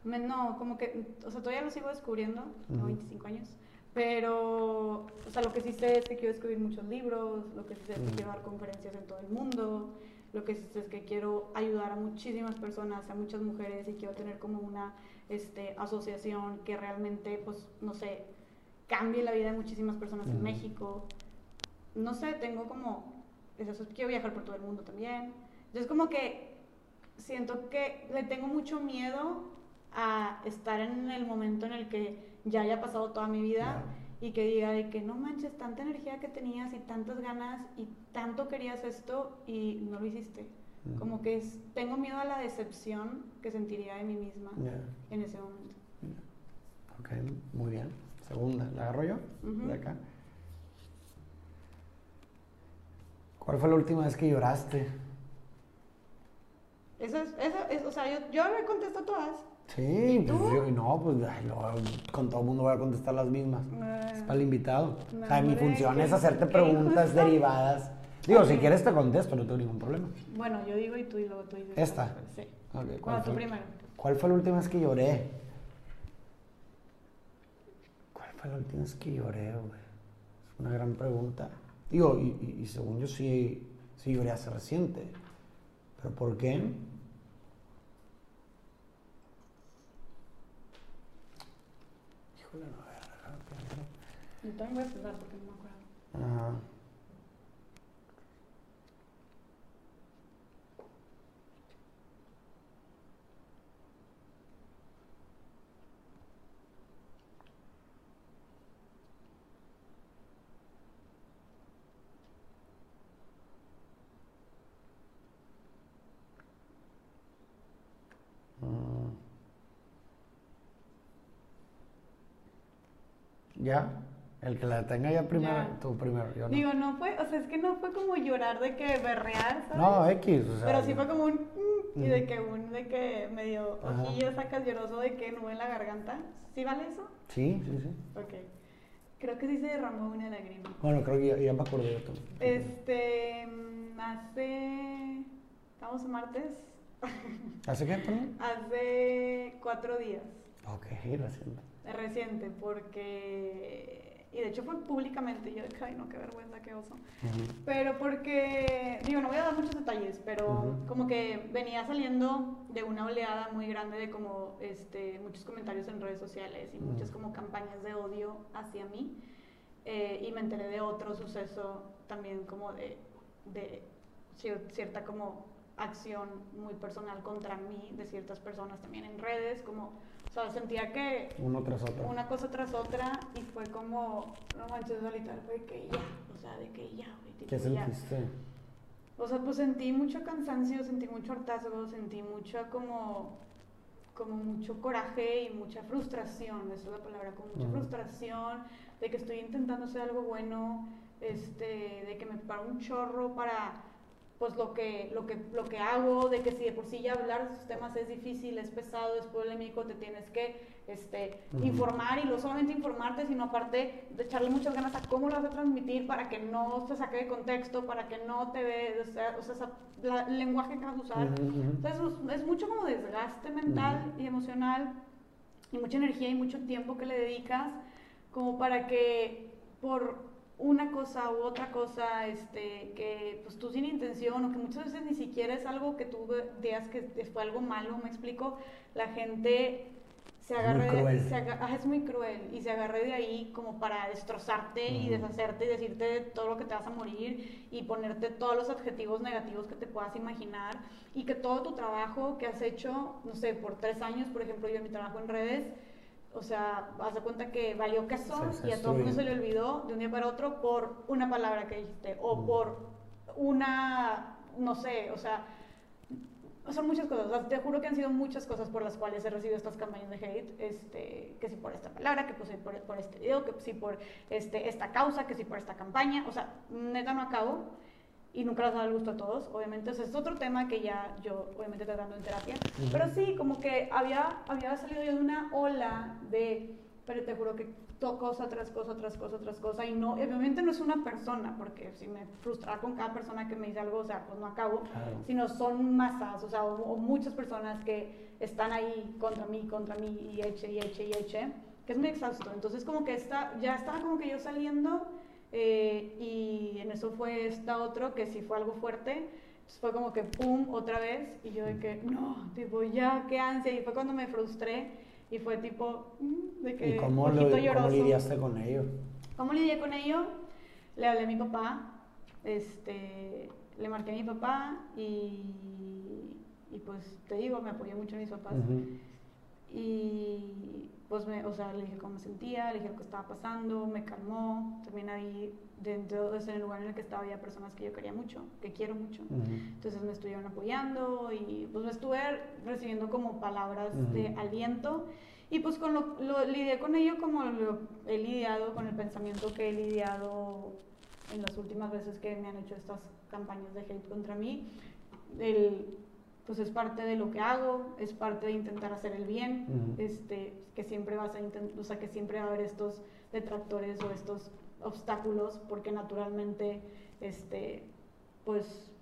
Me- no, como que, o sea, todavía lo sigo descubriendo, tengo Ujú. 25 años, pero, o sea, lo que sí sé es que quiero escribir muchos libros, lo que sí sé es que quiero dar conferencias en todo el mundo, lo que sí sé es que quiero ayudar a muchísimas personas, a muchas mujeres y quiero tener como una este, asociación que realmente, pues, no sé, cambie la vida de muchísimas personas en. México. No sé, tengo como, quiero viajar por todo el mundo también. Entonces, como que siento que le tengo mucho miedo a estar en el momento en el que ya haya pasado toda mi vida y que diga de que no manches, tanta energía que tenías y tantas ganas y tanto querías esto y no lo hiciste. Como que es, tengo miedo a la decepción que sentiría de mí misma en ese momento. Ok, muy bien. Segunda, ¿la agarro yo? De acá. ¿Cuál fue la última vez que lloraste? Eso es, eso es, o sea, yo, yo me contesto todas. Sí, pues tú? yo, no, pues ay, con todo el mundo voy a contestar las mismas. Es para el invitado. O sea, mi función es hacerte preguntas derivadas. Digo, si quieres te contesto, no tengo ningún problema. Bueno, yo digo y tú y luego tú dices. ¿Esta? Sí. ¿cuál Bueno, tú fue? primero. ¿Cuál fue la última vez que lloré? ¿Cuál fue la última vez que lloré, güey? Es una gran pregunta. Digo, y, y- y según yo sí, Sí, lloré hace reciente. ¿Pero por qué? Híjole, no, a ver, también voy a pensar porque no me acuerdo. Ajá. ¿Ya? El que la tenga ya primero, Ya. tú primero, yo no. Digo, no fue, o sea, es que no fue como llorar de que berrear, ¿sabes? no, X, o sea. Pero sí fue como un mm, y de que un de que medio ojillo sacas lloroso de que nube en la garganta. ¿Sí vale eso? Sí, sí, sí. Ok. Creo que sí se derramó una lágrima. Bueno, creo que ya, ya me acordé de todo. Este, mm, hace, estamos a martes, ¿Hace qué, perdón? hace cuatro días, Ok, reciente. Reciente, porque, y de hecho fue públicamente, yo que, ay no, qué vergüenza, qué oso. Ujú. Pero porque, digo, no voy a dar muchos detalles, pero Ujú. como que venía saliendo de una oleada muy grande de como este, muchos comentarios en redes sociales y Ujú. muchas como campañas de odio hacia mí. eh, y me enteré de otro suceso también como de, de cier- cierta como acción muy personal contra mí de ciertas personas también en redes, como, sea, sentía que Uno tras otro. una cosa tras otra y fue como, no manches, solitario, fue de que ya, o sea, de que ya, güey, tipo, ¿Qué ya. sentiste? O sea, pues sentí mucho cansancio, sentí mucho hartazgo, sentí mucha como, como mucho coraje y mucha frustración, esa es la palabra, como mucha frustración de que estoy intentando hacer algo bueno, este, de que me paro un chorro para pues lo que, lo que, lo que hago, de que si de por sí ya hablar de esos temas es difícil, es pesado, es polémico, te tienes que este, informar y no solamente informarte, sino aparte de echarle muchas ganas a cómo lo vas a transmitir para que no se saque de contexto, para que no te ve, o sea, o sea, la- el lenguaje que vas a usar. Entonces es, es mucho como desgaste mental y emocional y mucha energía y mucho tiempo que le dedicas como para que por una cosa u otra cosa, este, que pues tú sin intención o que muchas veces ni siquiera es algo que tú veas que fue algo malo, me explico, la gente se muy agarre, de- se ajá, es muy cruel y se agarre de ahí como para destrozarte y Ujú. deshacerte y decirte todo lo que te vas a morir y ponerte todos los adjetivos negativos que te puedas imaginar y que todo tu trabajo que has hecho, no sé, por tres años, por ejemplo, yo en mi trabajo en redes, o sea, haz cuenta que valió se y a todo el mundo se le olvidó de un día para otro por una palabra que dijiste o Mm. por una, no sé, o sea, son muchas cosas, o sea, te juro que han sido muchas cosas por las cuales he recibido estas campañas de hate, este, que si por esta palabra, que pues si por, por este video, que si por este, esta causa, que si por esta campaña, o sea, neta no acabo y nunca les da el gusto a todos, obviamente, o sea, es otro tema que ya yo obviamente tratando en terapia, Ujú. pero sí, como que había, había salido yo de una ola de, pero te juro que cosa tras cosa, tras cosa, tras cosa, y no, obviamente no es una persona, porque si me frustrara con cada persona que me dice algo, o sea, pues no acabo, Claro. sino son masas, o sea, o, o muchas personas que están ahí contra mí, contra mí, y eche, y eche, y eche, que es muy exhausto. Entonces, como que está, ya estaba como que yo saliendo, eh, y en eso fue esta otro, que sí fue algo fuerte. Entonces fue como que pum, otra vez, y yo de que, no, tipo, ya, qué ansia, y fue cuando me frustré, y fue tipo, mm, de que, ¿Y cómo, lo, cómo lidiaste con ello? ¿Cómo lidié con ello? Le hablé a mi papá, este, le marqué a mi papá y, y pues te digo, me apoyó mucho mis papás. Ujú. Y pues, me, o sea, le dije cómo me sentía, le dije lo que estaba pasando, me calmó. También ahí, dentro de ese lugar en el que estaba, había personas que yo quería mucho, que quiero mucho. Ujú. Entonces me estuvieron apoyando y pues me estuve recibiendo como palabras Ujú. de aliento y pues con lo, lo lidié con ello como lo he lidiado con el pensamiento que he lidiado en las últimas veces que me han hecho estas campañas de hate contra mí. El, pues es parte de lo que hago, es parte de intentar hacer el bien, este, que siempre vas a intentar, o sea, que siempre va a haber estos detractores o estos obstáculos, porque naturalmente, este, pues,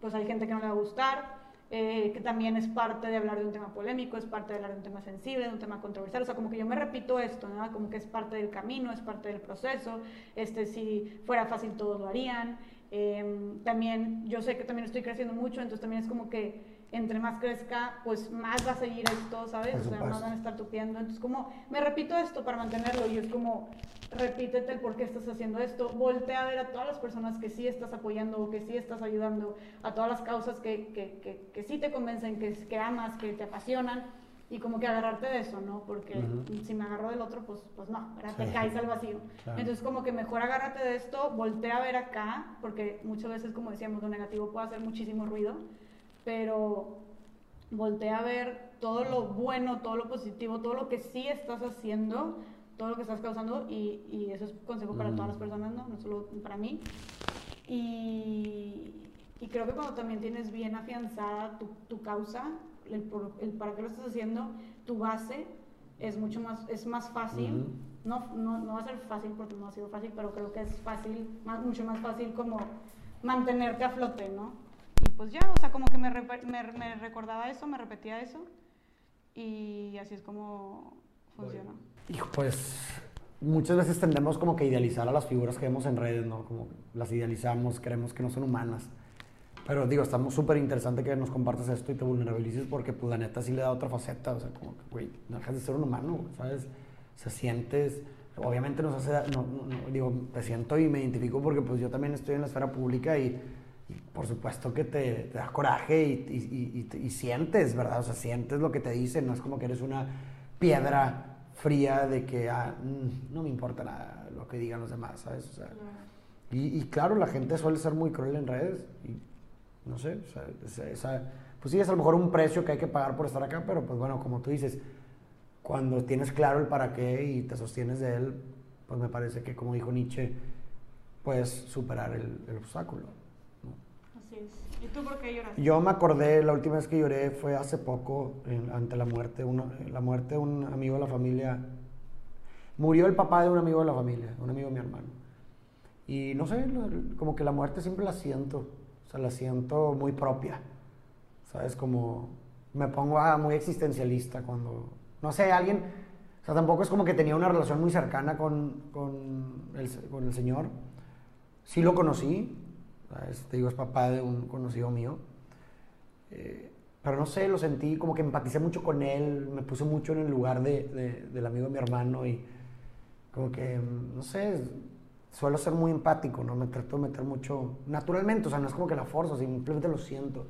pues hay gente que no le va a gustar, eh, que también es parte de hablar de un tema polémico, es parte de hablar de un tema sensible, de un tema controversial, o sea, como que yo me repito esto, ¿no? Como que es parte del camino, es parte del proceso, este, si fuera fácil todos lo harían, Em, también yo sé que también estoy creciendo mucho, entonces también es como que entre más crezca, pues más va a seguir esto, ¿sabes? O sea, más van a estar tupiendo. Entonces, como, me repito esto para mantenerlo y es como, repítete el por qué estás haciendo esto, voltea a ver a todas las personas que sí estás apoyando o que sí estás ayudando, a todas las causas que, que, que, que sí te convencen, que, que amas, que te apasionan y como que agarrarte de eso, ¿no? Porque si me agarro del otro, pues, pues no, ¿verdad? te caes al vacío. Entonces como que mejor agárrate de esto, voltea a ver acá, porque muchas veces, como decíamos, lo negativo puede hacer muchísimo ruido pero voltea a ver todo lo bueno, todo lo positivo, todo lo que sí estás haciendo, todo lo que estás causando y, y eso es consejo para todas las mm. personas, ¿no? No solo para mí. Y, y, creo que cuando también tienes bien afianzada tu, tu causa, el, el, para qué lo estás haciendo, tu base es mucho más, es más fácil. no, no, no, va a ser fácil porque no ha sido fácil, pero creo que es fácil, más, mucho más fácil como mantenerte a flote, ¿no? Y pues ya, o sea, como que me, me, recordaba eso, me repetía eso. Y así es como funciona. Hijo, pues muchas veces tendemos como que idealizar a las figuras que vemos en redes, ¿no? Como las idealizamos, creemos que no son humanas. Pero digo, estamos súper interesante que nos compartas esto y te vulnerabilices porque pues la neta sí le da otra faceta, o sea, como que, güey, no dejas de ser un humano, ¿sabes? Se sientes, obviamente nos hace, no, digo, te siento y me identifico porque pues yo también estoy en la esfera pública y por supuesto que te, da coraje y, y, sientes, ¿verdad? O sea, sientes lo que te dicen, no es como que eres una piedra fría de que ah, mm, no me importa nada lo que digan los demás, ¿sabes? O sea, y, claro, la gente suele ser muy cruel en redes y no sé, o sea, pues sí, es a lo mejor un precio que hay que pagar por estar acá, pero pues bueno, como tú dices, cuando tienes claro el para qué y te sostienes de él, pues me parece que como dijo Nietzsche, puedes superar el, el obstáculo. ¿Y tú por qué lloraste? Yo me acordé, la última vez que lloré fue hace poco, ante la muerte, la muerte de un amigo de la familia. Murió el papá de un amigo de la familia, un amigo de mi hermano. Y no sé, como que la muerte siempre la siento, o sea, la siento muy propia. ¿Sabes? Como me pongo muy existencialista cuando, no sé, alguien, o sea, tampoco es como que tenía una relación muy cercana con, con, el, con el Señor. Sí lo conocí, te digo, es papá de un conocido mío. Eh, pero no sé, lo sentí como que empaticé mucho con él, me puse mucho en el lugar de, del amigo de mi hermano y como que, no sé, suelo ser muy empático, ¿no? Me trato de meter mucho naturalmente, o sea, no es como que la forzo, simplemente lo siento.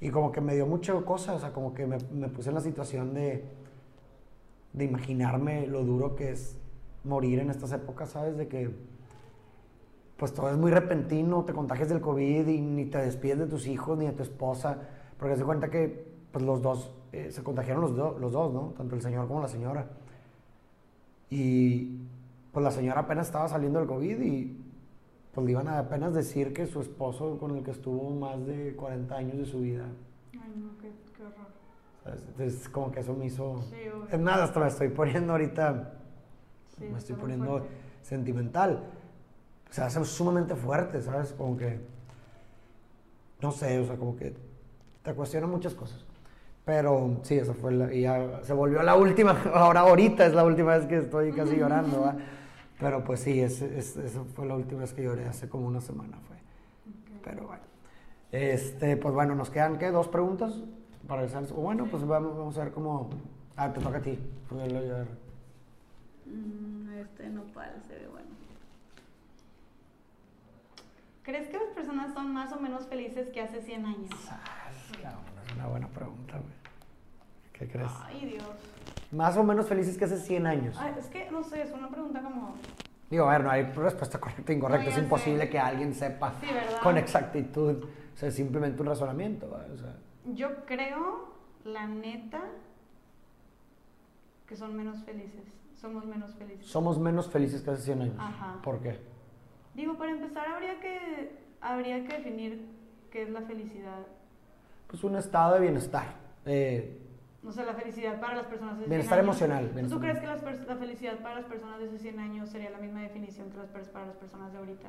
Y como que me dio mucho cosas, o sea, como que me, me puse en la situación de, de imaginarme lo duro que es morir en estas épocas, ¿sabes? De que pues todo es muy repentino, te contagias del COVID y ni te despides de tus hijos ni de tu esposa, porque se cuenta que pues los dos eh, se contagiaron los, los dos, ¿no? Tanto el señor como la señora. Y pues la señora apenas estaba saliendo del COVID y pues le iban a apenas decir que su esposo con el que estuvo más de 40 años de su vida. Ay, no, qué, qué horror. Entonces, como que eso me hizo... es nada, hasta me estoy poniendo ahorita... me estoy poniendo sentimental o sea, hace sumamente fuerte, ¿sabes? Como que, no sé, o sea, como que te cuestionan muchas cosas. Pero sí, esa fue la, y ya se volvió la última, ahora ahorita es la última vez que estoy casi llorando, ¿va? Pero pues sí, esa fue la última vez que lloré, hace como una semana fue. Pero bueno. Este, pues bueno, nos quedan, ¿qué? Dos preguntas para el Bueno, pues vamos, vamos, a ver cómo... Ah, te toca a ti. Mm, este nopal se ve bueno. ¿Crees que las personas son más o menos felices que hace 100 años? es una buena pregunta, güey. ¿Qué crees? Ay, Dios. Más o menos felices que hace 100 años. Ay, es que, no sé, es una pregunta como... Digo, a ver, no hay respuesta correcta e incorrecta. es imposible que alguien sepa con exactitud. O sea, es simplemente un razonamiento. O sea. Yo creo, la neta, que son menos felices. Somos menos felices. Somos menos felices que hace 100 años. Ajá. ¿Por qué? Digo, para empezar, habría que, habría que definir qué es la felicidad. Pues un estado de bienestar. Eh, o sea, la felicidad para las personas de Bienestar emocional. ¿Tú crees que la felicidad para las personas de hace 100 años sería la misma definición que las, para las personas de ahorita?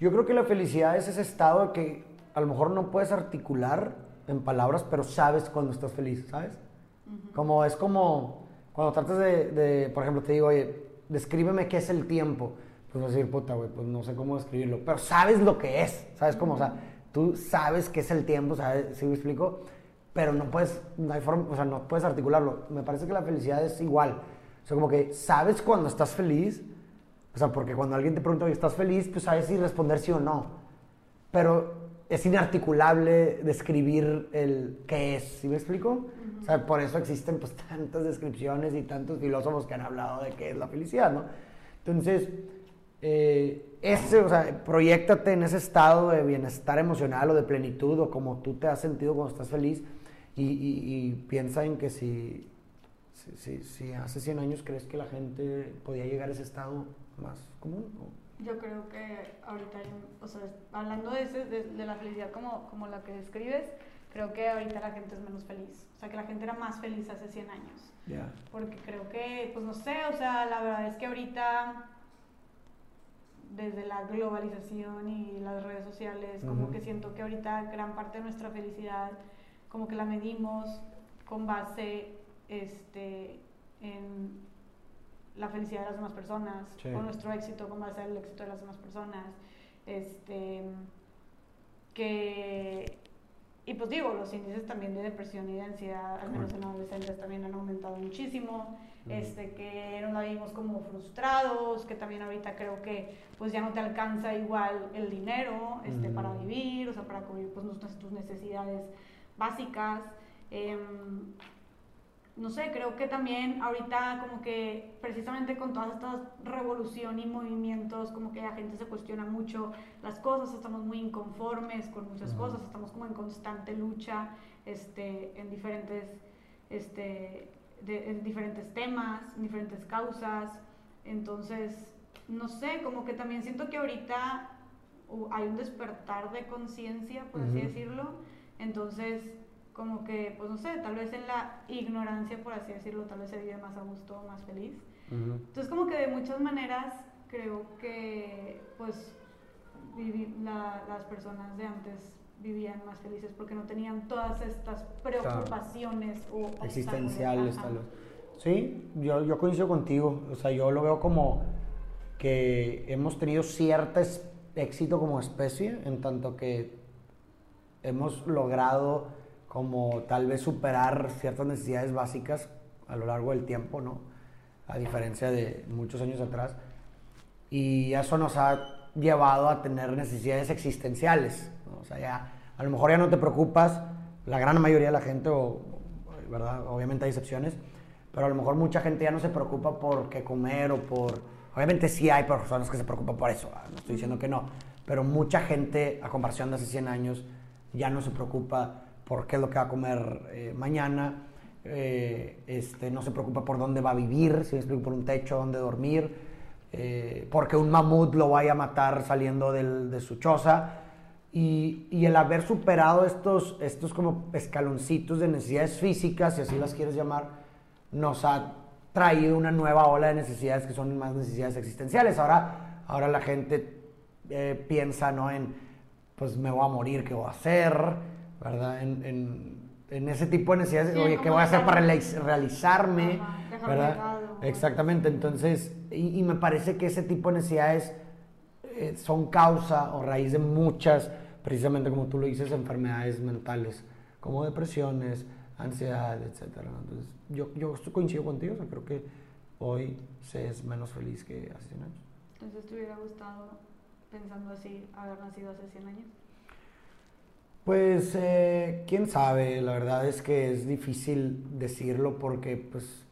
Yo creo que la felicidad es ese estado que a lo mejor no puedes articular en palabras, pero sabes cuando estás feliz, ¿sabes? Como es como cuando tratas de, de, por ejemplo, te digo, oye, descríbeme qué es el tiempo pues vas a decir, puta, güey, pues no sé cómo describirlo, pero sabes lo que es, ¿sabes cómo? O sea, tú sabes qué es el tiempo, ¿sabes? ¿Sí me explico? Pero no puedes, no hay forma, o sea, no puedes articularlo. Me parece que la felicidad es igual. O sea, como que sabes cuando estás feliz, o sea, porque cuando alguien te pregunta, oye, ¿estás feliz? Pues sabes si responder sí o no. Pero es inarticulable describir el qué es, ¿sí me explico? O sea, por eso existen pues tantas descripciones y tantos filósofos que han hablado de qué es la felicidad, ¿no? Entonces, eh, ese, o sea, proyectate en ese estado de bienestar emocional o de plenitud o como tú te has sentido cuando estás feliz y, y, piensa en que si, si, si, hace 100 años crees que la gente podía llegar a ese estado más común. Yo creo que ahorita, o sea, hablando de, ese, de, la felicidad como, como la que describes, creo que ahorita la gente es menos feliz. O sea, que la gente era más feliz hace 100 años. Yeah. Porque creo que, pues no sé, o sea, la verdad es que ahorita, desde la globalización y las redes sociales, como que siento que ahorita gran parte de nuestra felicidad, como que la medimos con base este, en la felicidad de las demás personas, o nuestro éxito con base al éxito de las demás personas. Este, que, y pues digo, los índices también de depresión y de ansiedad, al menos en adolescentes, también han aumentado muchísimo. Este, que nos la vimos como frustrados, que también ahorita creo que pues ya no te alcanza igual el dinero este, para vivir, o sea, para cubrir pues, tus necesidades básicas. Eh, no sé, creo que también ahorita como que precisamente con toda esta revolución y movimientos, como que la gente se cuestiona mucho las cosas, estamos muy inconformes con muchas cosas, estamos como en constante lucha este, en diferentes, este, en diferentes temas, en diferentes causas. Entonces, no sé, como que también siento que ahorita hay un despertar de conciencia, por así decirlo. Entonces, como que, pues no sé, tal vez en la ignorancia, por así decirlo, tal vez se vive más a gusto, más feliz. Entonces, como que de muchas maneras creo que, pues, las personas de antes vivían más felices porque no tenían todas estas preocupaciones o existenciales tal vez. Sí, yo, yo coincido contigo, o sea, yo lo veo como que hemos tenido cierto éxito como especie en tanto que hemos logrado como tal vez superar ciertas necesidades básicas a lo largo del tiempo, ¿no? A diferencia de muchos años atrás. Y eso nos ha llevado a tener necesidades existenciales, O sea, ya, a lo mejor ya no te preocupas, la gran mayoría de la gente, o, ¿verdad? Obviamente hay excepciones, pero a lo mejor mucha gente ya no se preocupa por qué comer o por... Obviamente sí hay personas que se preocupan por eso, no estoy diciendo que no, pero mucha gente, a comparación de hace 100 años, ya no se preocupa por qué es lo que va a comer eh, mañana, eh, este, no se preocupa por dónde va a vivir, si me por un techo donde dormir, eh, porque un mamut lo vaya a matar saliendo de su choza. Y, y, el haber superado estos, estos como escaloncitos de necesidades físicas, si así las quieres llamar, nos ha traído una nueva ola de necesidades que son más necesidades existenciales. Ahora, ahora la gente piensa ¿no? en, pues me voy a morir, ¿qué voy a hacer? ¿verdad? En, en, ese tipo de necesidades, oye, ¿qué voy a hacer para realizarme? ¿verdad? Exactamente, entonces, y, me parece que ese tipo de necesidades eh, son causa o raíz de muchas, precisamente como tú lo dices, enfermedades mentales, como depresiones, ansiedad, etc. Entonces, yo, yo coincido contigo, o creo que hoy se es menos feliz que hace 100 años. Entonces, ¿te hubiera gustado, pensando así, haber nacido hace 100 años? Pues eh, quién sabe, la verdad es que es difícil decirlo porque pues,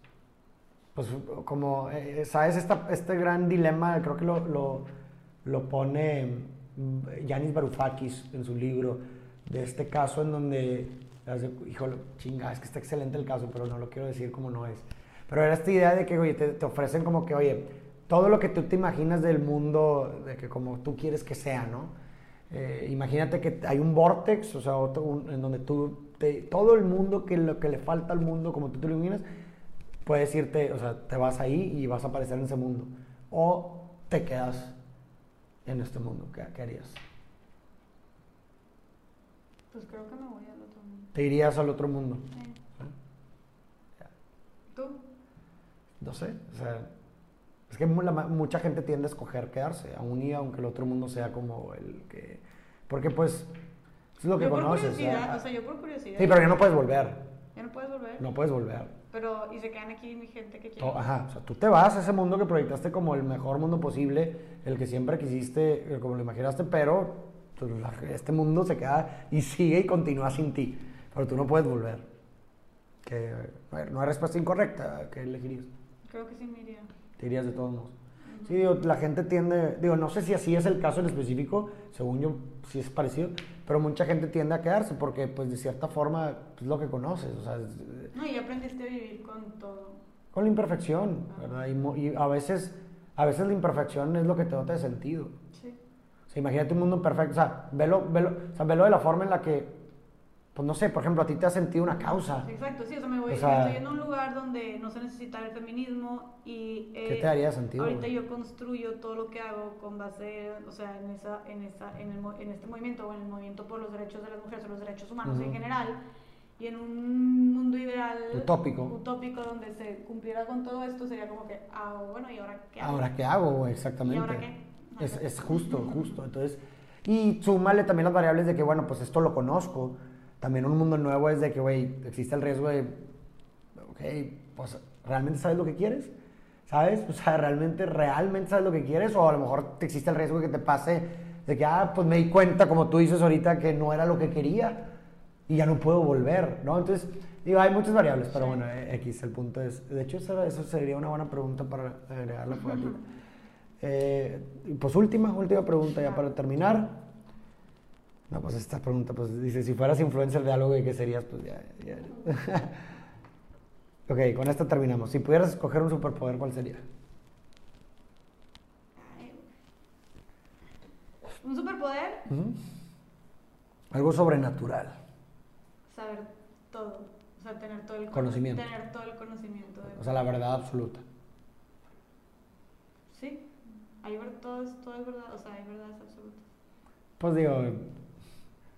pues como, eh, ¿sabes? este gran dilema, creo que lo, lo, pone Yanis Varoufakis en su libro, de este caso en donde, híjole, chinga, es que está excelente el caso, pero no lo quiero decir como no es. Pero era esta idea de que, oye, te, te ofrecen como que, oye, todo lo que tú te imaginas del mundo, de que como tú quieres que sea, ¿no? Eh, imagínate que hay un vortex, o sea, en donde tú, todo el mundo, que lo que le falta al mundo, como tú te lo imaginas, puedes irte, o sea, te vas ahí y vas a aparecer en ese mundo. O te quedas en este mundo, ¿qué, harías? Pues creo que me voy al otro mundo. ¿Te irías al otro mundo? ¿Tú? No sé, o sea, Es que la mucha gente tiende a escoger quedarse, aún y aunque el otro mundo sea como el que... Porque pues es lo que yo por conoces. curiosidad, ¿ya? o sea, yo por curiosidad. Sí, pero ya no puedes volver. Ya no puedes volver. No puedes volver. Pero, y se quedan aquí mi gente que quiere. Ajá, o sea, tú te vas a ese mundo que proyectaste como el mejor mundo posible, el que siempre quisiste, como lo imaginaste, pero este mundo se queda y sigue y continúa sin ti. Pero tú no puedes volver. Que, a ver, no hay respuesta incorrecta. ¿Qué elegirías? Creo que sí me iría. Te irías de todos modos. Sí, digo, la gente tiende, digo, no sé si así es el caso en específico, según yo sí es parecido, pero mucha gente tiende a quedarse porque pues de cierta forma es lo que conoces, o sea, es- No, y aprendiste a vivir con todo. con la imperfección, ¿verdad? Y, y a veces, a veces la imperfección es lo que te dota de sentido. Sí. O sea, imagínate un mundo perfecto, o sea, velo, velo, o sea, velo de la forma en la que, pues no sé, por ejemplo, a ti te ha sentido una causa. Exacto, sí, o sea, me voy, O sea- estoy en un lugar donde no se necesita el feminismo y... ¿Qué eh, te haría sentido? Ahorita güey? yo construyo todo lo que hago con base, o sea, en, esa, en, esa, en, el, en este movimiento o en el movimiento por los derechos de las mujeres o los derechos humanos en Ujú. general. Y en un mundo ideal Utópico. utópico donde se cumpliera con todo esto, sería como que, ah, bueno, ¿y ahora qué hago? ¿Ahora qué hago? Exactamente. ¿Y ahora qué? Es, es justo, justo. Entonces, y súmale también las variables de que, bueno, pues esto lo conozco. También un mundo nuevo es de que, güey, existe el riesgo de, ok, pues, ¿realmente sabes lo que quieres? ¿Sabes? O sea, ¿realmente, realmente sabes lo que quieres? O a lo mejor te existe el riesgo de que te pase de que, ah, pues me di cuenta, como tú dices ahorita, que no era lo que quería y ya no puedo volver, ¿no? Entonces, digo, hay muchas variables, pero Sí. bueno, eh, X, el punto es, de hecho, eso, eso sería una buena pregunta para agregarla por aquí. Eh, y pues última, última pregunta ya para terminar. No, pues esta pregunta, pues dice, si fueras influencer de algo, ¿qué serías? Pues ya, ya. ok, con esta terminamos. Si pudieras escoger un superpoder, ¿cuál sería? Un superpoder. Algo sobrenatural. saber todo. O sea, tener todo el cono- Conocimiento. Tener todo el conocimiento. De O sea, la verdad absoluta. Sí, hay ver- todo, todo es verdad, o sea, hay verdades absolutas. Pues digo,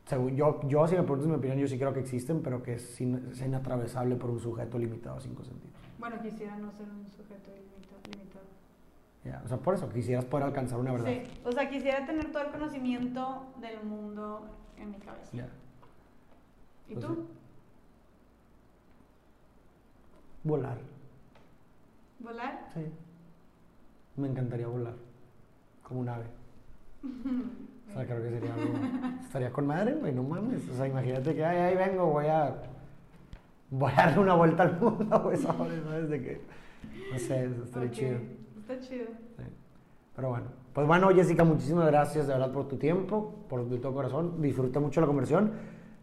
según yo, yo, si me preguntas mi opinión, yo sí creo que existen, pero que es, in- es inatravesable por un sujeto limitado a cinco sentidos. Bueno, quisiera no ser un sujeto limita- limitado. Ya, O sea, por eso quisieras poder alcanzar una verdad. Sí, o sea, quisiera tener todo el conocimiento del mundo en mi cabeza. Ya. ¿Y Pues tú? Volar. ¿Volar? Sí. Me encantaría volar. Como un ave. O sea, creo que sería algo. Estaría con madre, güey, no mames. O sea, imagínate que ay, ahí vengo, voy a. Voy a darle una vuelta al mundo, güey, ¿sabes? De que. No sé, eso estaría chido. Está chido. Sí. Pero bueno. Pues bueno, Jessica, muchísimas gracias de verdad por tu tiempo, por de todo corazón. Disfruté mucho la conversión.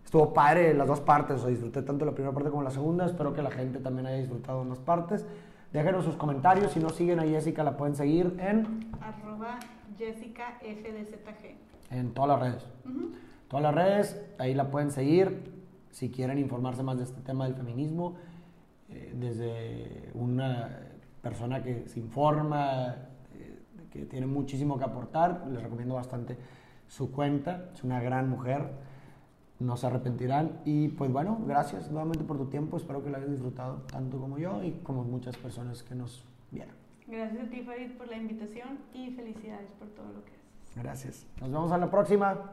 Estuvo padre las dos partes, o sea, disfruté tanto la primera parte como la segunda. Espero que la gente también haya disfrutado ambas partes. Déjenos sus comentarios. Si no siguen a Jessica, la pueden seguir en, Arroba Jessica FDZG. En todas las redes. Ujú. Todas las redes, ahí la pueden seguir. Si quieren informarse más de este tema del feminismo, eh, desde una persona que se informa, eh, que tiene muchísimo que aportar, les recomiendo bastante su cuenta. Es una gran mujer, no se arrepentirán. Y pues bueno, gracias nuevamente por tu tiempo. Espero que lo hayas disfrutado tanto como yo y como muchas personas que nos vieron. Gracias a ti, Farid, por la invitación y felicidades por todo lo que. Gracias. Nos vemos a la próxima.